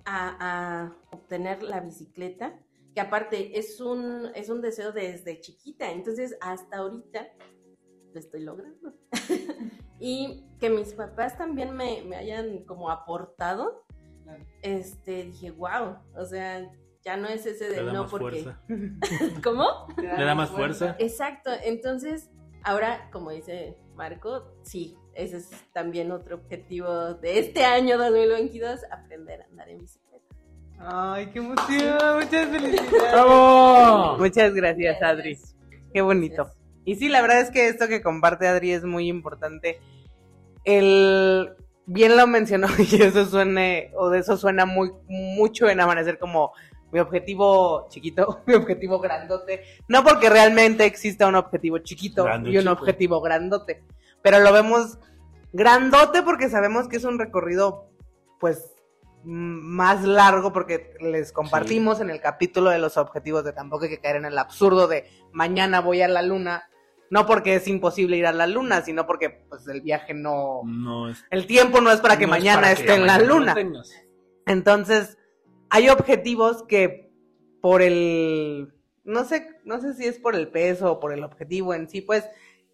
a, a obtener la bicicleta, que aparte es un, es un deseo desde chiquita, entonces hasta ahorita lo estoy logrando. y que mis papás también me, me hayan como aportado, este, dije, wow, o sea, ya no es ese de no porque... ¿Cómo? Le da más fuerza. Exacto, entonces ahora, como dice Marco, sí, ese es también otro objetivo de este año 2022, aprender a andar en bicicleta. Ay, qué emoción. Muchas felicidades. ¡Bravo! Muchas gracias, Adri. Qué bonito. Gracias. Y sí, la verdad es que esto que comparte Adri es muy importante. El bien lo mencionó y eso suene, o de eso suena muy mucho en amanecer como mi objetivo chiquito, mi objetivo grandote. No porque realmente exista un objetivo chiquito Grande, y un chico. objetivo grandote, pero lo vemos grandote porque sabemos que es un recorrido, pues más largo porque les compartimos en el capítulo de los objetivos de tampoco hay que caer en el absurdo de mañana voy a la luna, no porque es imposible ir a la luna, sino porque pues el viaje no, No es. el tiempo no es para que No es mañana que esté en la luna. Entonces, hay objetivos que por el no sé, no sé si es por el peso o por el objetivo en sí, pues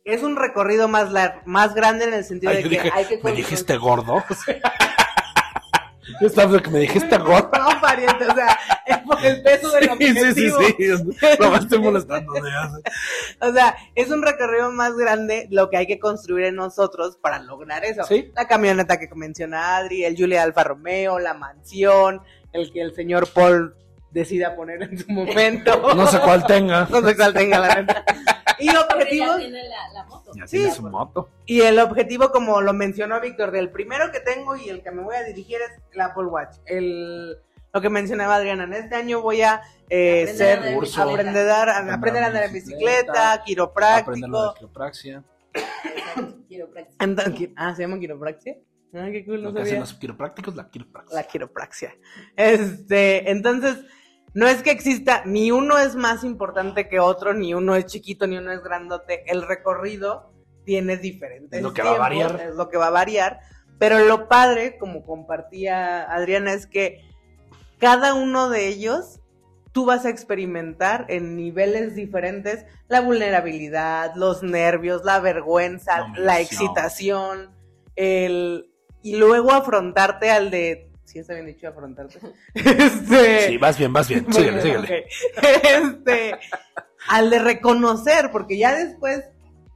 es un recorrido más lar- más grande en el sentido Ay, de yo que dije, hay que ¿Me dijiste gordo? Yo estaba que me dijiste gordo. Pariente, o sea, es por el peso del Sí, sí, sí, objetivo. sí. No me estoy molestando. O sea, es un recorrido más grande lo que hay que construir en nosotros para lograr eso. Sí. La camioneta que menciona Adri, el Julia Alfa Romeo, la mansión, el que el señor Paul decida poner en su momento. No sé cuál tenga. No sé cuál tenga la neta. Y Porque ya objetivos, tiene la, la moto. Ya Sí. tiene su moto. y el objetivo, como lo mencionó Víctor, del primero que tengo y el que me voy a dirigir es el Apple Watch. El, lo que mencionaba Adriana, en este año voy a eh, Aprender ser, en Curso. aprender, a, aprender a andar en bicicleta, Aprender quiropráctico. lo de quiropraxia. Entonces, ah, ¿se llama quiropraxia? Ah, qué cool, no Lo que hacen sabía. los quiroprácticos, la quiropraxia. La quiropraxia. Este, entonces, no es que exista, ni uno es más importante que otro, ni uno es chiquito, ni uno es grandote. El recorrido tiene diferentes. Es lo que va a variar. Es lo que va a variar. Pero lo padre, como compartía Adriana, es que cada uno de ellos tú vas a experimentar en niveles diferentes la vulnerabilidad, los nervios, la vergüenza, La excitación, el y luego afrontarte al de sí está bien dicho afrontarte. Este, Sí, vas bien, vas bien. Síguele, bueno, síguele. Este, al de reconocer, porque ya después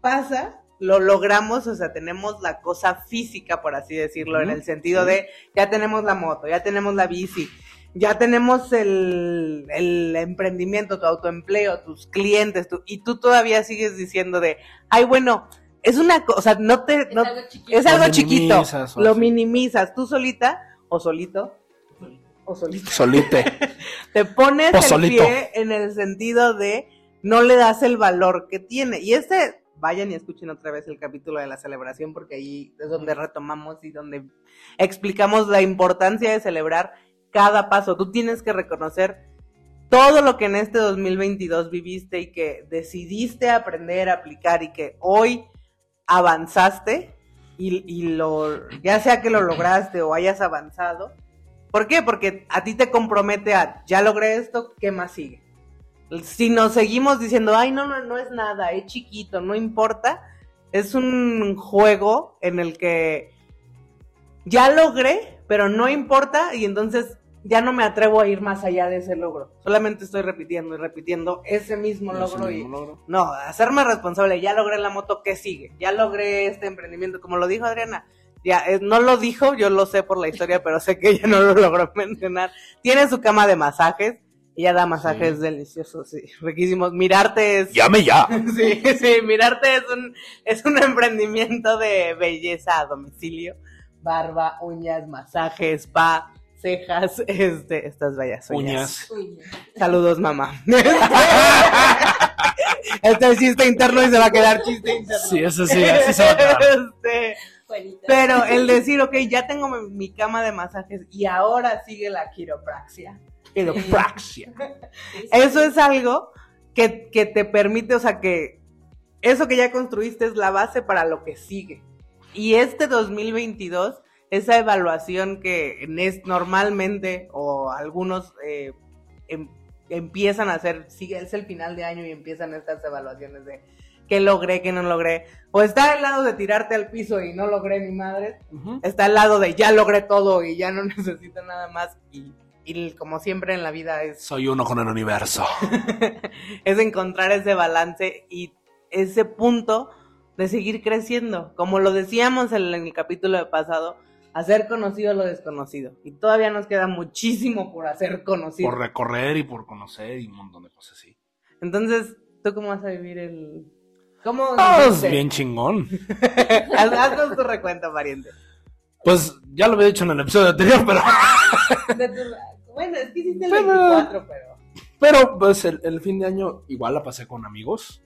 pasa, lo logramos, o sea, tenemos la cosa física, por así decirlo, en el sentido sí. de ya tenemos la moto, ya tenemos la bici, ya tenemos el, el emprendimiento, tu autoempleo, tus clientes, tu- y tú todavía sigues diciendo de, ay, bueno, es una cosa, o sea, no te, Es no, algo chiquito. es Lo algo chiquito, minimizas, o lo así. minimizas, tú solita o solito, o solito Solite. te pones Pues el solito. pie en el sentido de no le das el valor que tiene. Y este, vayan y escuchen otra vez el capítulo de la celebración porque ahí es donde retomamos y donde explicamos la importancia de celebrar cada paso. Tú tienes que reconocer todo lo que en este 2022 viviste y que decidiste aprender a aplicar y que hoy avanzaste y, y lo, ya sea que lo lograste o hayas avanzado. ¿Por qué? Porque a ti te compromete a, ya logré esto, ¿qué más sigue? Si nos seguimos diciendo, ay, no, no, no es nada, es chiquito, no importa, es un juego en el que ya logré, pero no importa, y entonces ya no me atrevo a ir más allá de ese logro. Solamente estoy repitiendo y repitiendo ese mismo Ese logro y logro. no, hacerme responsable, ya logré la moto, ¿qué sigue? Ya logré este emprendimiento, como lo dijo Adriana. Ya, eh, no lo dijo, yo lo sé por la historia, pero sé que ella no lo logró mencionar. Tiene su cama de masajes, ella da masajes deliciosos, sí, riquísimos. Mirarte es... Llame ya. Sí, sí, mirarte es un, es un emprendimiento de belleza a domicilio. Barba, uñas, masajes, spa, cejas, este, estas bellas uñas. Saludos, mamá. este es chiste interno y se va a quedar chiste interno. Sí, eso sí, así se va a quedar. Este, pero el decir, ok, ya tengo mi, mi cama de masajes y ahora sigue la quiropraxia. Quiropraxia. Sí, sí, Eso es algo que, que te permite, o sea, que eso que ya construiste es la base para lo que sigue. Y este 2022, esa evaluación que es, normalmente o algunos eh, em- empiezan a hacer, sigue, es el final de año y empiezan estas evaluaciones de qué logré, qué no logré. O está al lado de tirarte al piso y no logré ni madre, está al lado de ya logré todo y ya no necesito nada más. Y, y como siempre en la vida es Soy uno con el universo. es encontrar ese balance y ese punto de seguir creciendo. Como lo decíamos en el capítulo pasado, hacer conocido lo desconocido. Y todavía nos queda muchísimo por hacer conocido. Por recorrer y por conocer y un montón de cosas así. Entonces, ¿tú cómo vas a vivir el...? ¿Cómo? Ah, es viviste? bien chingón. Haz- Haznos tu recuento, pariente. Pues ya lo había dicho en el episodio anterior, pero, tu- Bueno, es que hiciste el Pero- 24, pero... pero pues el, el fin de año igual la pasé con amigos.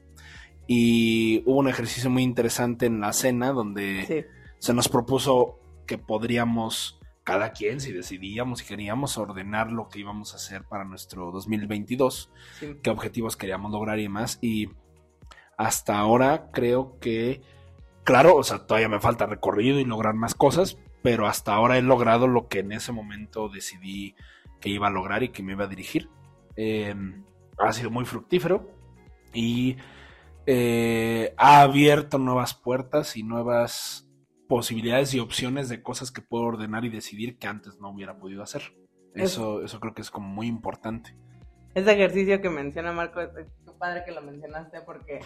Y hubo un ejercicio muy interesante en la cena donde Sí. se nos propuso que podríamos, cada quien, si decidíamos y queríamos, ordenar lo que íbamos a hacer para nuestro 2022, sí. qué objetivos queríamos lograr y demás. Y hasta ahora creo que, claro, o sea, todavía me falta recorrido y lograr más cosas, pero hasta ahora he logrado lo que en ese momento decidí que iba a lograr y que me iba a dirigir. Eh, ha sido muy fructífero y eh, ha abierto nuevas puertas y nuevas posibilidades y opciones de cosas que puedo ordenar y decidir que antes no hubiera podido hacer. Eso, eso creo que es como muy importante. Ese ejercicio que menciona Marco, es padre que lo mencionaste porque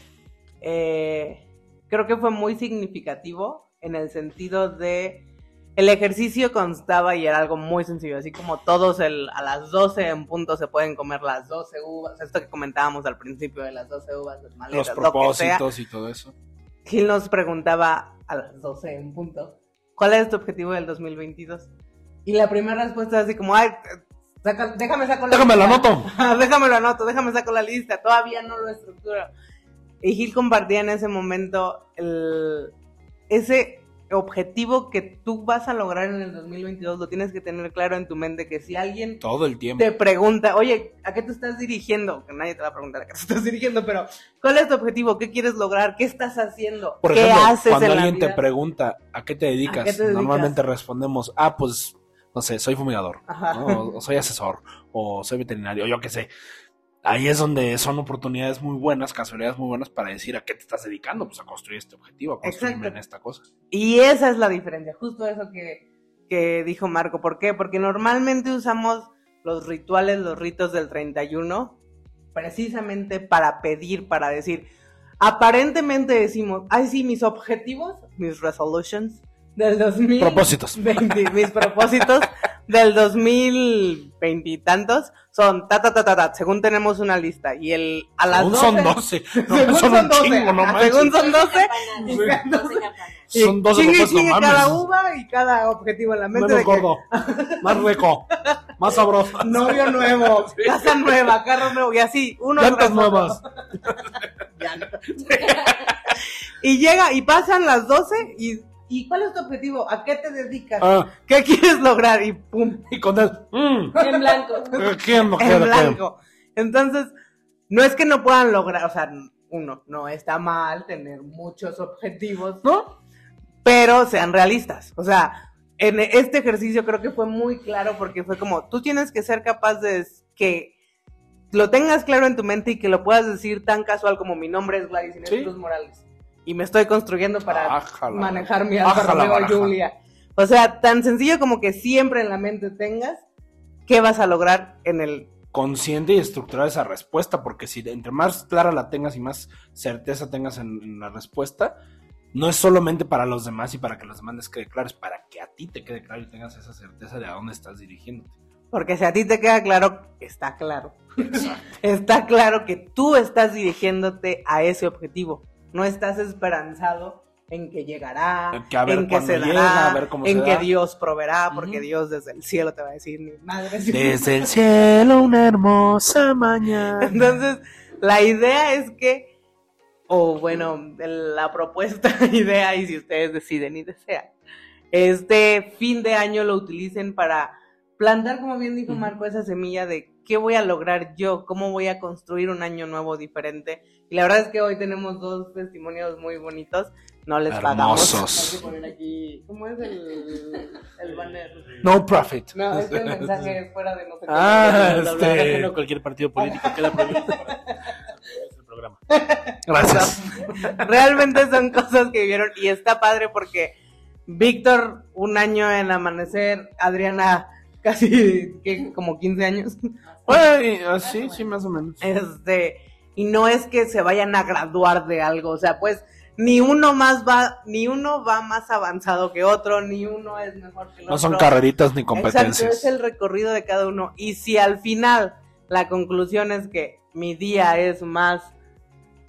eh, creo que fue muy significativo en el sentido de el ejercicio constaba y era algo muy sencillo, así como todos el, a las 12 en punto se pueden comer las 12 uvas, esto que comentábamos al principio de las 12 uvas, las Los maletas, lo que sea. propósitos y todo eso. Gil nos preguntaba a las 12 en punto, ¿cuál es tu objetivo del 2022? Y la primera respuesta es así como, ay, saca- déjame sacar la Déjame la lista". anoto. déjame lo anoto, déjame saco la lista, todavía no lo estructuro. Y Gil compartía en ese momento el, ese objetivo que tú vas a lograr en el 2022, lo tienes que tener claro en tu mente, que si alguien Todo el tiempo. te pregunta, oye, ¿a qué te estás dirigiendo? Que nadie te va a preguntar a qué te estás dirigiendo, pero ¿cuál es tu objetivo? ¿Qué quieres lograr? ¿Qué estás haciendo? Por ¿Qué ejemplo, haces cuando en la alguien te pregunta a qué te dedicas, ¿A qué te dedicas? normalmente respondemos, ah, pues, no sé, soy fumigador, o, o soy asesor, o soy veterinario, yo qué sé. Ahí es donde son oportunidades muy buenas, casualidades muy buenas para decir a qué te estás dedicando, pues a construir este objetivo, a construirme en esta cosa. Y esa es la diferencia, justo eso que, que dijo Marco. ¿Por qué? Porque normalmente usamos los rituales, los ritos del 31, precisamente para pedir, para decir. Aparentemente decimos, ay, sí, mis objetivos, mis resolutions del 2000. Propósitos. 20, mis propósitos del 2020 y tantos son ta ta ta ta ta, según tenemos una lista y el a las Según 12, son 12, no, según son un chingo, no según son 12 Campanas, 12 campanas. Son 12 chingue, no chingue mames. cada uva y cada objetivo en la mente Menos de que gordo, más rico, más sabroso. novio nuevo, casa nueva, carro nuevo y así, uno nuevas. Y llega y pasan las 12 y ¿y cuál es tu objetivo? ¿A qué te dedicas? Ah, ¿Qué quieres lograr? Y pum, y con el, mm, En blanco. ¿quién no en blanco. Entonces, no es que no puedan lograr, o sea, uno, no está mal tener muchos objetivos, ¿No? pero sean realistas. O sea, en este ejercicio creo que fue muy claro porque fue como, tú tienes que ser capaz de que lo tengas claro en tu mente y que lo puedas decir tan casual como mi nombre es Gladys Inés Sí. Cruz Morales. Y me estoy construyendo para Ájala. manejar mi Alfa Ájala, Romeo baraja. Julia. O sea, tan sencillo como que siempre en la mente tengas qué vas a lograr en el... consciente y estructurar esa respuesta, porque si entre más clara la tengas y más certeza tengas en, en la respuesta, no es solamente para los demás y para que los demás les quede claro, es para que a ti te quede claro y tengas esa certeza de a dónde estás dirigiéndote. Porque si a ti te queda claro, está claro. está claro que tú estás dirigiéndote a ese objetivo. No estás esperanzado en que llegará, Que en que se llega, dará, a ver cómo en se que da. Dios proveerá, porque. Dios desde el cielo te va a decir, mi madre. Desde el cielo una hermosa mañana. Entonces, la idea es que, o bueno, la propuesta, idea, y si ustedes deciden y desean, este fin de año lo utilicen para plantar, como bien dijo. Marco, esa semilla de qué voy a lograr yo, cómo voy a construir un año nuevo diferente. Y la verdad es que hoy tenemos dos testimonios muy bonitos. No les pagamos. Hermosos. Hay que poner aquí, ¿cómo es el, el banner? No profit. No, es el mensaje fuera de no sé qué. Ah, este- a cualquier partido político queda prohibido programa. Gracias. Realmente son cosas que vivieron y está padre porque Víctor, un año en amanecer, Adriana, casi que como 15 años. Bueno, así, sí, más o menos. Este, y no es que se vayan a graduar de algo, o sea, pues ni uno más va, ni uno va más avanzado que otro, ni uno es mejor que el No otro. son carreritas ni Exacto, competencias. es el recorrido de cada uno. Y si al final la conclusión es que mi día es más,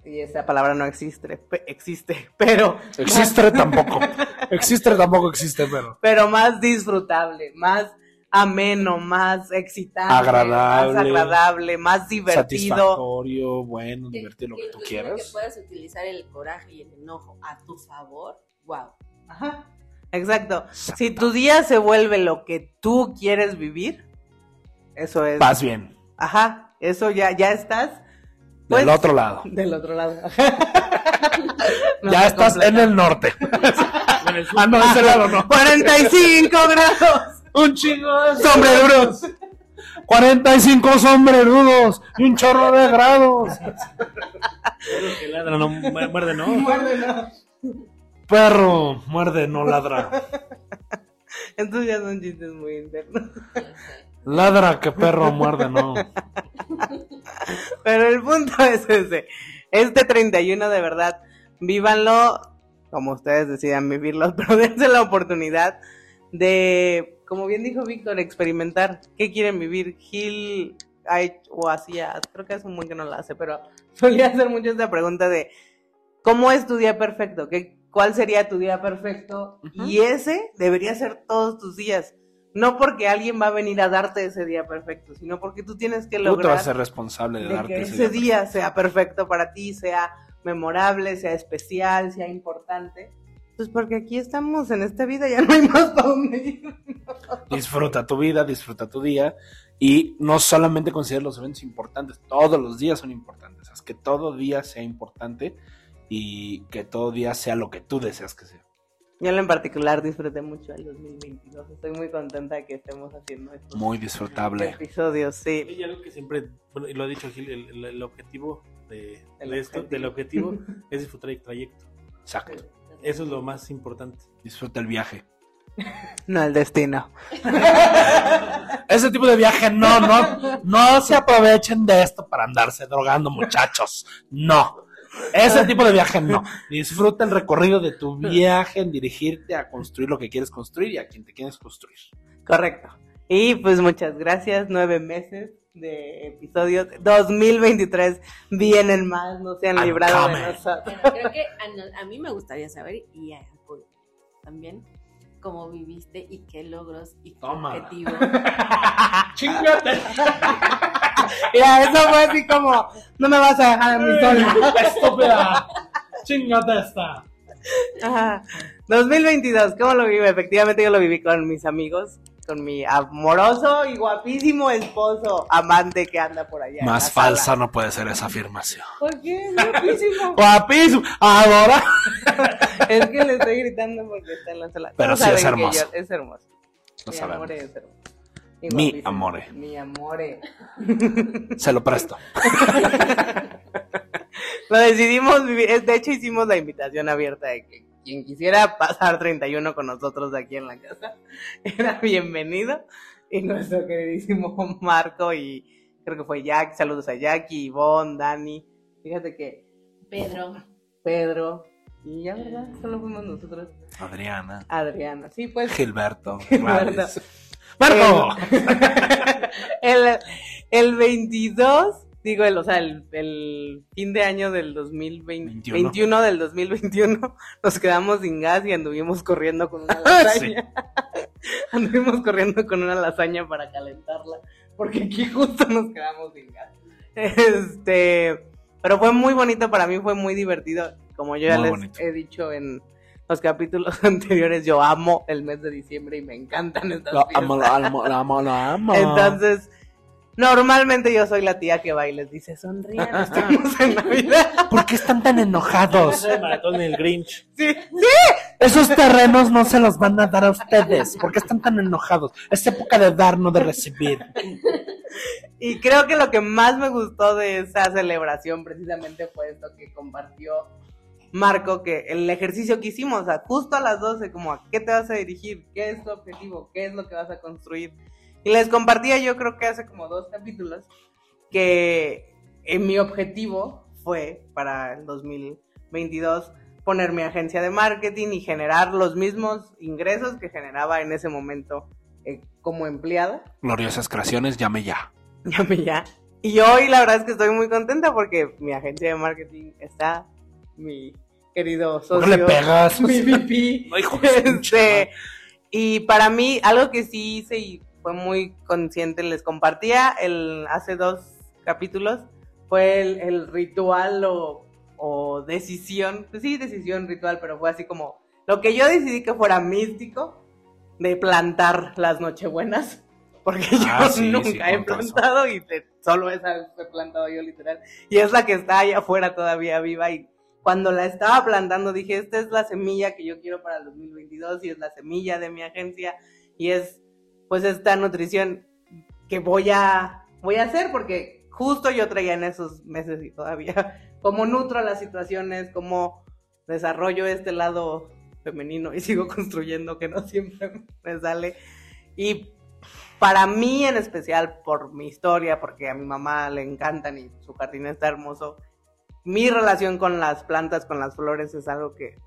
y esa palabra no existe, existe, pero Existe tampoco. Existe tampoco existe, pero. pero más disfrutable, más ameno, más excitante, Agradable. más agradable, más divertido. Satisfactorio, bueno, divertido, lo que tú quieras. Que puedas utilizar el coraje y el enojo a tu favor. Wow. Ajá. Exacto. Si tu día se vuelve lo que tú quieres vivir, eso es. Vas bien. Ajá, eso ya, ya estás. pues, Del otro lado. Del otro lado. No ya estás completa. en el norte. ah, no, ese lado no. 45 grados. Un chingo de sombrerudos. 45 sombrerudos y un chorro de grados. Perro que ladra, no mu- muerde, no. Muérdelo. Perro, muerde, no ladra. Estos ya son chistes muy internos. Ladra que perro muerde, no. Pero el punto es ese. Este 31 de verdad, vívanlo como ustedes decidan vivirlo, pero dense la oportunidad de, como bien dijo Víctor, experimentar qué quieren vivir. Gil ha hecho- o hacía, creo que es un buen que no lo hace, pero solía hacer mucho esta pregunta de ¿cómo es tu día perfecto? ¿Qué, ¿Cuál sería tu día perfecto? Y ese debería ser todos tus días. No porque alguien va a venir a darte ese día perfecto, sino porque tú tienes que Tú te lograr vas a ser responsable de, de darte que ese ese día. día sea perfecto para ti, sea memorable, sea especial, sea importante. Pues porque aquí estamos en esta vida, ya no hay más para dónde ir. Disfruta tu vida, disfruta tu día y no solamente consideres los eventos importantes, todos los días son importantes. Haz que todo día sea importante y que todo día sea lo que tú deseas que sea. Yo en particular disfruté mucho el 2022. Estoy muy contenta de que estemos haciendo estos Muy disfrutable. episodios, sí. Y algo que siempre, bueno, y lo ha dicho Gil, el, el- el objetivo de, El de esto, objetivo. del objetivo es disfrutar el trayecto. Exacto. Eso es lo más importante. Disfruta el viaje. No el destino. Ese tipo de viaje no, no, no se aprovechen de esto para andarse drogando, muchachos. No. Ese tipo de viaje no. Disfruta el recorrido de tu viaje en dirigirte a construir lo que quieres construir y a quien te quieres construir. Correcto. Y pues muchas gracias. Nueve meses de episodios. 2023 vienen más, no se han I'm librado de coming. nosotros. Bueno, creo que a, mí me gustaría saber, y a Paul también, cómo viviste y qué logros y qué Toma. objetivos. ¡Chingate! Ya, eso fue así como, no me vas a dejar a mí solo. ¡Estúpida! ¡Chingate esta! Ajá. 2022, ¿cómo lo viví? Efectivamente yo lo viví con mis amigos, con mi amoroso y guapísimo esposo, amante que anda por allá. Más sala. falsa no puede ser esa afirmación. ¿Por qué? Guapísimo. Guapísimo. Ahora. es que le estoy gritando porque está en la sala. Pero sí es hermoso. yo- es hermoso. Lo mi sabemos. amore es hermoso. Mi amore. Mi amore. Se lo presto. Lo decidimos vivir. es- De hecho, hicimos la invitación abierta de que quien quisiera pasar 31 con nosotros aquí en la casa era bienvenido. y nuestro queridísimo Marco y creo que fue Jack, saludos a Jackie, Ivonne, Dani, fíjate que Pedro. Pedro y ya verdad, solo fuimos nosotros, Adriana. Adriana, sí pues Gilberto. Gilberto. ¡Marco! el, el 22, digo, el, o sea, el, el fin de año del 2020, 21. 21 del 2021, nos quedamos sin gas y anduvimos corriendo con una lasaña. anduvimos corriendo con una lasaña para calentarla, porque aquí justo nos quedamos sin gas. Este, pero fue muy bonito para mí, fue muy divertido. Como yo ya Muy les bonito. he dicho en los capítulos anteriores, yo amo el mes de diciembre y me encantan estas Lo fiestas. amo, lo amo, lo amo, lo amo. Entonces, normalmente yo soy la tía que va y les dice, sonrían, estamos en Navidad. ¿Por qué están tan enojados? El maratón del Grinch. Sí, Esos terrenos no se los van a dar a ustedes. ¿Por qué están tan enojados? Es época de dar, no de recibir. Y creo que lo que más me gustó de esa celebración precisamente fue esto que compartió Marco, que el ejercicio que hicimos, o sea, justo a las 12, como a qué te vas a dirigir, qué es tu objetivo, qué es lo que vas a construir. Y les compartía yo creo que hace como dos capítulos que en mi objetivo fue para el 2022 poner mi agencia de marketing y generar los mismos ingresos que generaba en ese momento eh, como empleada. Gloriosas creaciones, llame ya. Llame ya. Y hoy la verdad es que estoy muy contenta porque mi agencia de marketing está, mi querido ¿Por socio, qué le pegas? mi VP. No, hijo de Este, y para mí, algo que sí hice y fue muy consciente, les compartía el, hace dos capítulos, fue el, el ritual o, o decisión, pues sí, decisión ritual, pero fue así como lo que yo decidí que fuera místico de plantar las nochebuenas. Porque yo Ah, sí, nunca sí, he razón. plantado y te- solo esa vez he plantado yo literal. Y es la que está allá afuera todavía viva y cuando la estaba plantando dije, esta es la semilla que yo quiero para el 2022 y es la semilla de mi agencia y es pues esta nutrición que voy a voy a hacer porque justo yo traía en esos meses y todavía cómo nutro las situaciones, cómo desarrollo este lado femenino y sigo construyendo que no siempre me sale. Y para mí en especial por mi historia, porque a mi mamá le encantan y su jardín está hermoso, mi relación con las plantas, con las flores es algo que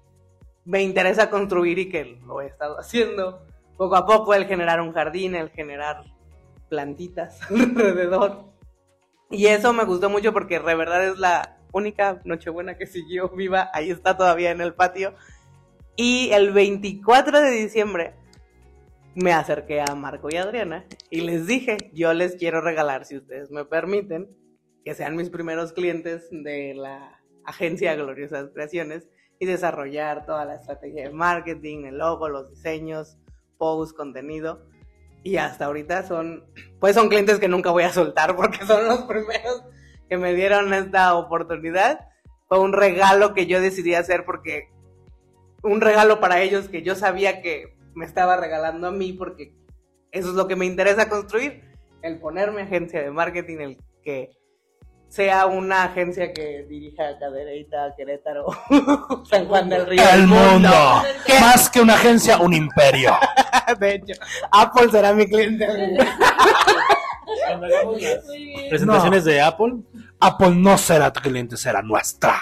me interesa construir y que lo he estado haciendo poco a poco, el generar un jardín, el generar plantitas alrededor. Y eso me gustó mucho porque de verdad es la única Nochebuena que siguió viva, ahí está todavía en el patio. Y el 24 de diciembre me acerqué a Marco y Adriana y les dije, yo les quiero regalar, si ustedes me permiten, que sean mis primeros clientes de la agencia Gloriosas Creaciones y desarrollar toda la estrategia de marketing, el logo, los diseños, post, contenido. Y hasta ahorita son, pues son clientes que nunca voy a soltar porque son los primeros que me dieron esta oportunidad. Fue un regalo que yo decidí hacer porque un regalo para ellos que yo sabía que me estaba regalando a mí porque eso es lo que me interesa construir, el poner mi agencia de marketing, el que sea una agencia que dirija Cadereyta, Querétaro, San Juan del Río. El mundo. ¿Qué? Más que una agencia, un imperio. De hecho, Apple será mi cliente. Cuando hagamos las Muy bien. presentaciones de Apple, Apple no será tu cliente, será nuestra.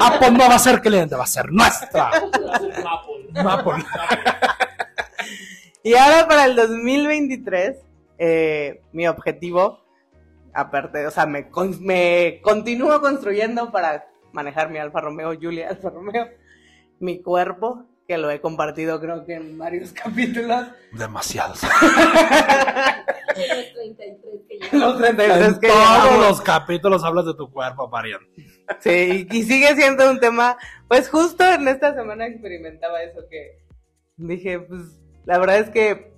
Apple no va a ser cliente, va a ser nuestra. Apple. Apple. Y ahora para el 2023, eh, mi objetivo, aparte, o sea, me, con- me continúo construyendo para manejar mi Alfa Romeo, Julia Alfa Romeo, mi cuerpo, que lo he compartido creo que en varios capítulos. Demasiados. Los 33 que ya. Los 33 En que todos los capítulos hablas de tu cuerpo, Marian. Sí, y sigue siendo un tema, pues justo en esta semana experimentaba eso que dije, pues la verdad es que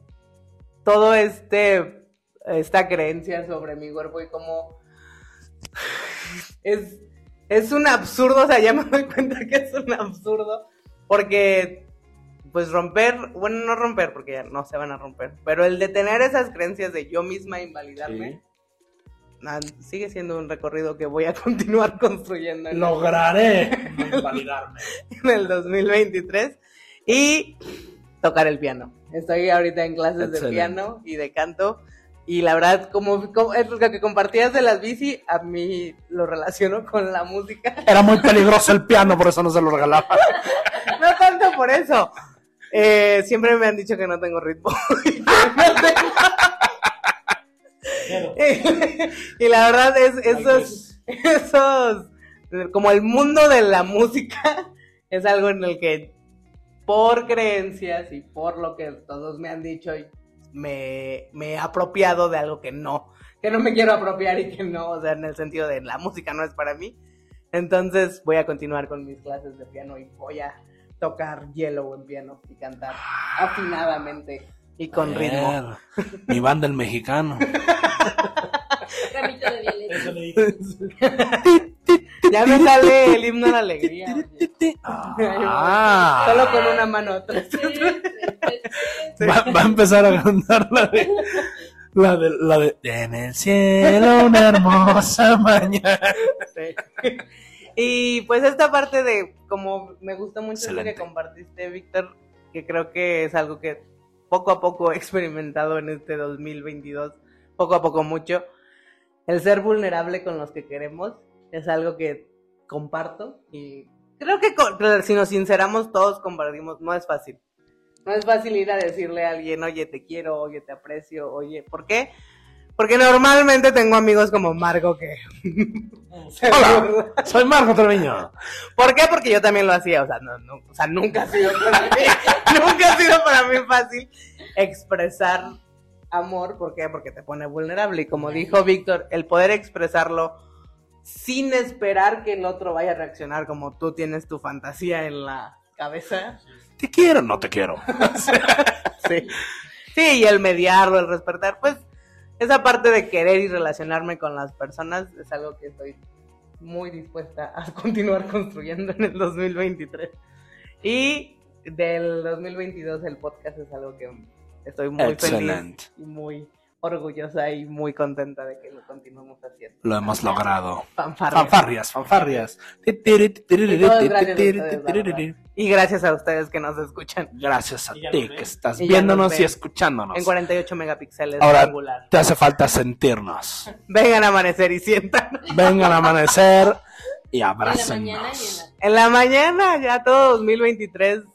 todo este, esta creencia sobre mi cuerpo y cómo es, es un absurdo, o sea, ya me doy cuenta que es un absurdo, porque pues romper, bueno, no romper, porque ya no se van a romper, pero el de tener esas creencias de yo misma invalidarme, sigue siendo un recorrido que voy a continuar construyendo. en- Lograré invalidarme. en el 2023. Y tocar el piano. Estoy ahorita en clases de piano y de canto. Y la verdad, como, como es lo que compartías de las bici, a mí lo relaciono con la música. Era muy peligroso el piano, por eso no se lo regalaba. No tanto por eso. Eh, siempre me han dicho que no tengo ritmo. y la verdad es esos, esos, como el mundo de la música es algo en el que por creencias y por lo que todos me han dicho me, me he apropiado de algo que no, que no me quiero apropiar y que no, o sea, en el sentido de la música no es para mí. Entonces voy a continuar con mis clases de piano y voy a tocar Yellow en piano y cantar afinadamente y con ritmo. Ver, Mi banda el mexicano. Ramito de violeta. Eso le dije. Ya me sale el himno la alegría. Ah. Solo con una mano. Va, va a empezar a cantar la de. La de, la de. En el cielo, una hermosa mañana. Y pues esta parte de, como me gustó mucho lo que compartiste, Víctor, que creo que es algo que poco a poco he experimentado en este 2022, poco a poco mucho. El ser vulnerable con los que queremos es algo que comparto y creo que co- si nos sinceramos todos compartimos, no es fácil. No es fácil ir a decirle a alguien, oye, te quiero, oye, te aprecio, oye, ¿por qué? Porque normalmente tengo amigos como Margo que... Hola, soy Marco Treviño. ¿Por qué? Porque yo también lo hacía, o sea, no, no, o sea nunca ha sido para mí, nunca ha sido para mí fácil expresar amor, ¿por qué? Porque te pone vulnerable y como dijo Víctor, el poder expresarlo sin esperar que el otro vaya a reaccionar como tú tienes tu fantasía en la cabeza. Te quiero, no te quiero. Sí. Sí, y el mediarlo, el respetar, pues esa parte de querer y relacionarme con las personas es algo que estoy muy dispuesta a continuar construyendo en el 2023. Y del 2022 el podcast es algo que estoy muy feliz y muy orgullosa y muy contenta de que lo continuemos haciendo. Lo hemos logrado. Fanfarrias. Fanfarrias, fanfarrias. Y gracias a ustedes que nos escuchan Gracias a ti que estás viéndonos nos y escuchándonos. en 48 megapíxeles Ahora- angular. Te hace falta sentirnos. Vengan a amanecer y sientan. Vengan a amanecer y En la mañana y en la mañana, ya todo 2023, gl-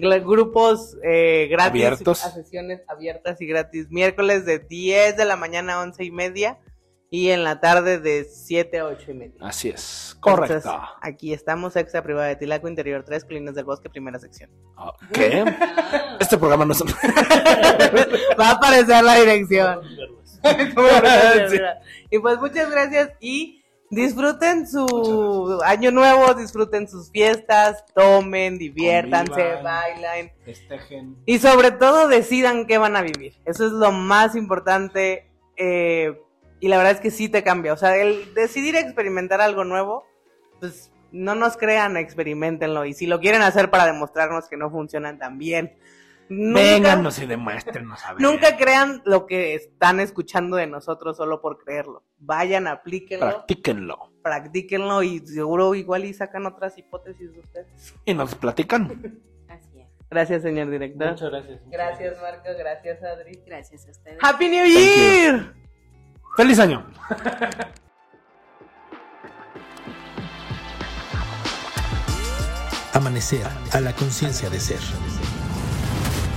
grupos eh, gratis, Abiertos. a sesiones abiertas y gratis, miércoles de 10 de la mañana a 11 y media y en la tarde de 7 a 8 y media. Así es, Entonces, correcto. aquí estamos, extra privada de Tilaco, interior 3, Colinas del Bosque, primera sección. ¿Qué? Este programa no es... Va a aparecer la dirección. Sí. Y pues muchas gracias y disfruten su año nuevo, disfruten sus fiestas, tomen, diviértanse, Convivan. bailen. Festejen. Y sobre todo decidan qué van a vivir. Eso es lo más importante. eh, y la verdad es que sí te cambia. O sea, el decidir experimentar algo nuevo, pues no nos crean, experimentenlo. Y si lo quieren hacer para demostrarnos que no funcionan tan bien, nunca, Vénganos y demuéstrenos a ver. nunca crean lo que están escuchando de nosotros solo por creerlo. Vayan, aplíquenlo, Practíquenlo. practíquenlo y seguro igual y sacan otras hipótesis de ustedes. Y nos platican. Así es. Gracias, señor director. Muchas gracias. muchas Gracias, Marco. Gracias, Adri. Gracias a ustedes. Happy New. Year. ¡Feliz año! Amanecer a la conciencia de ser.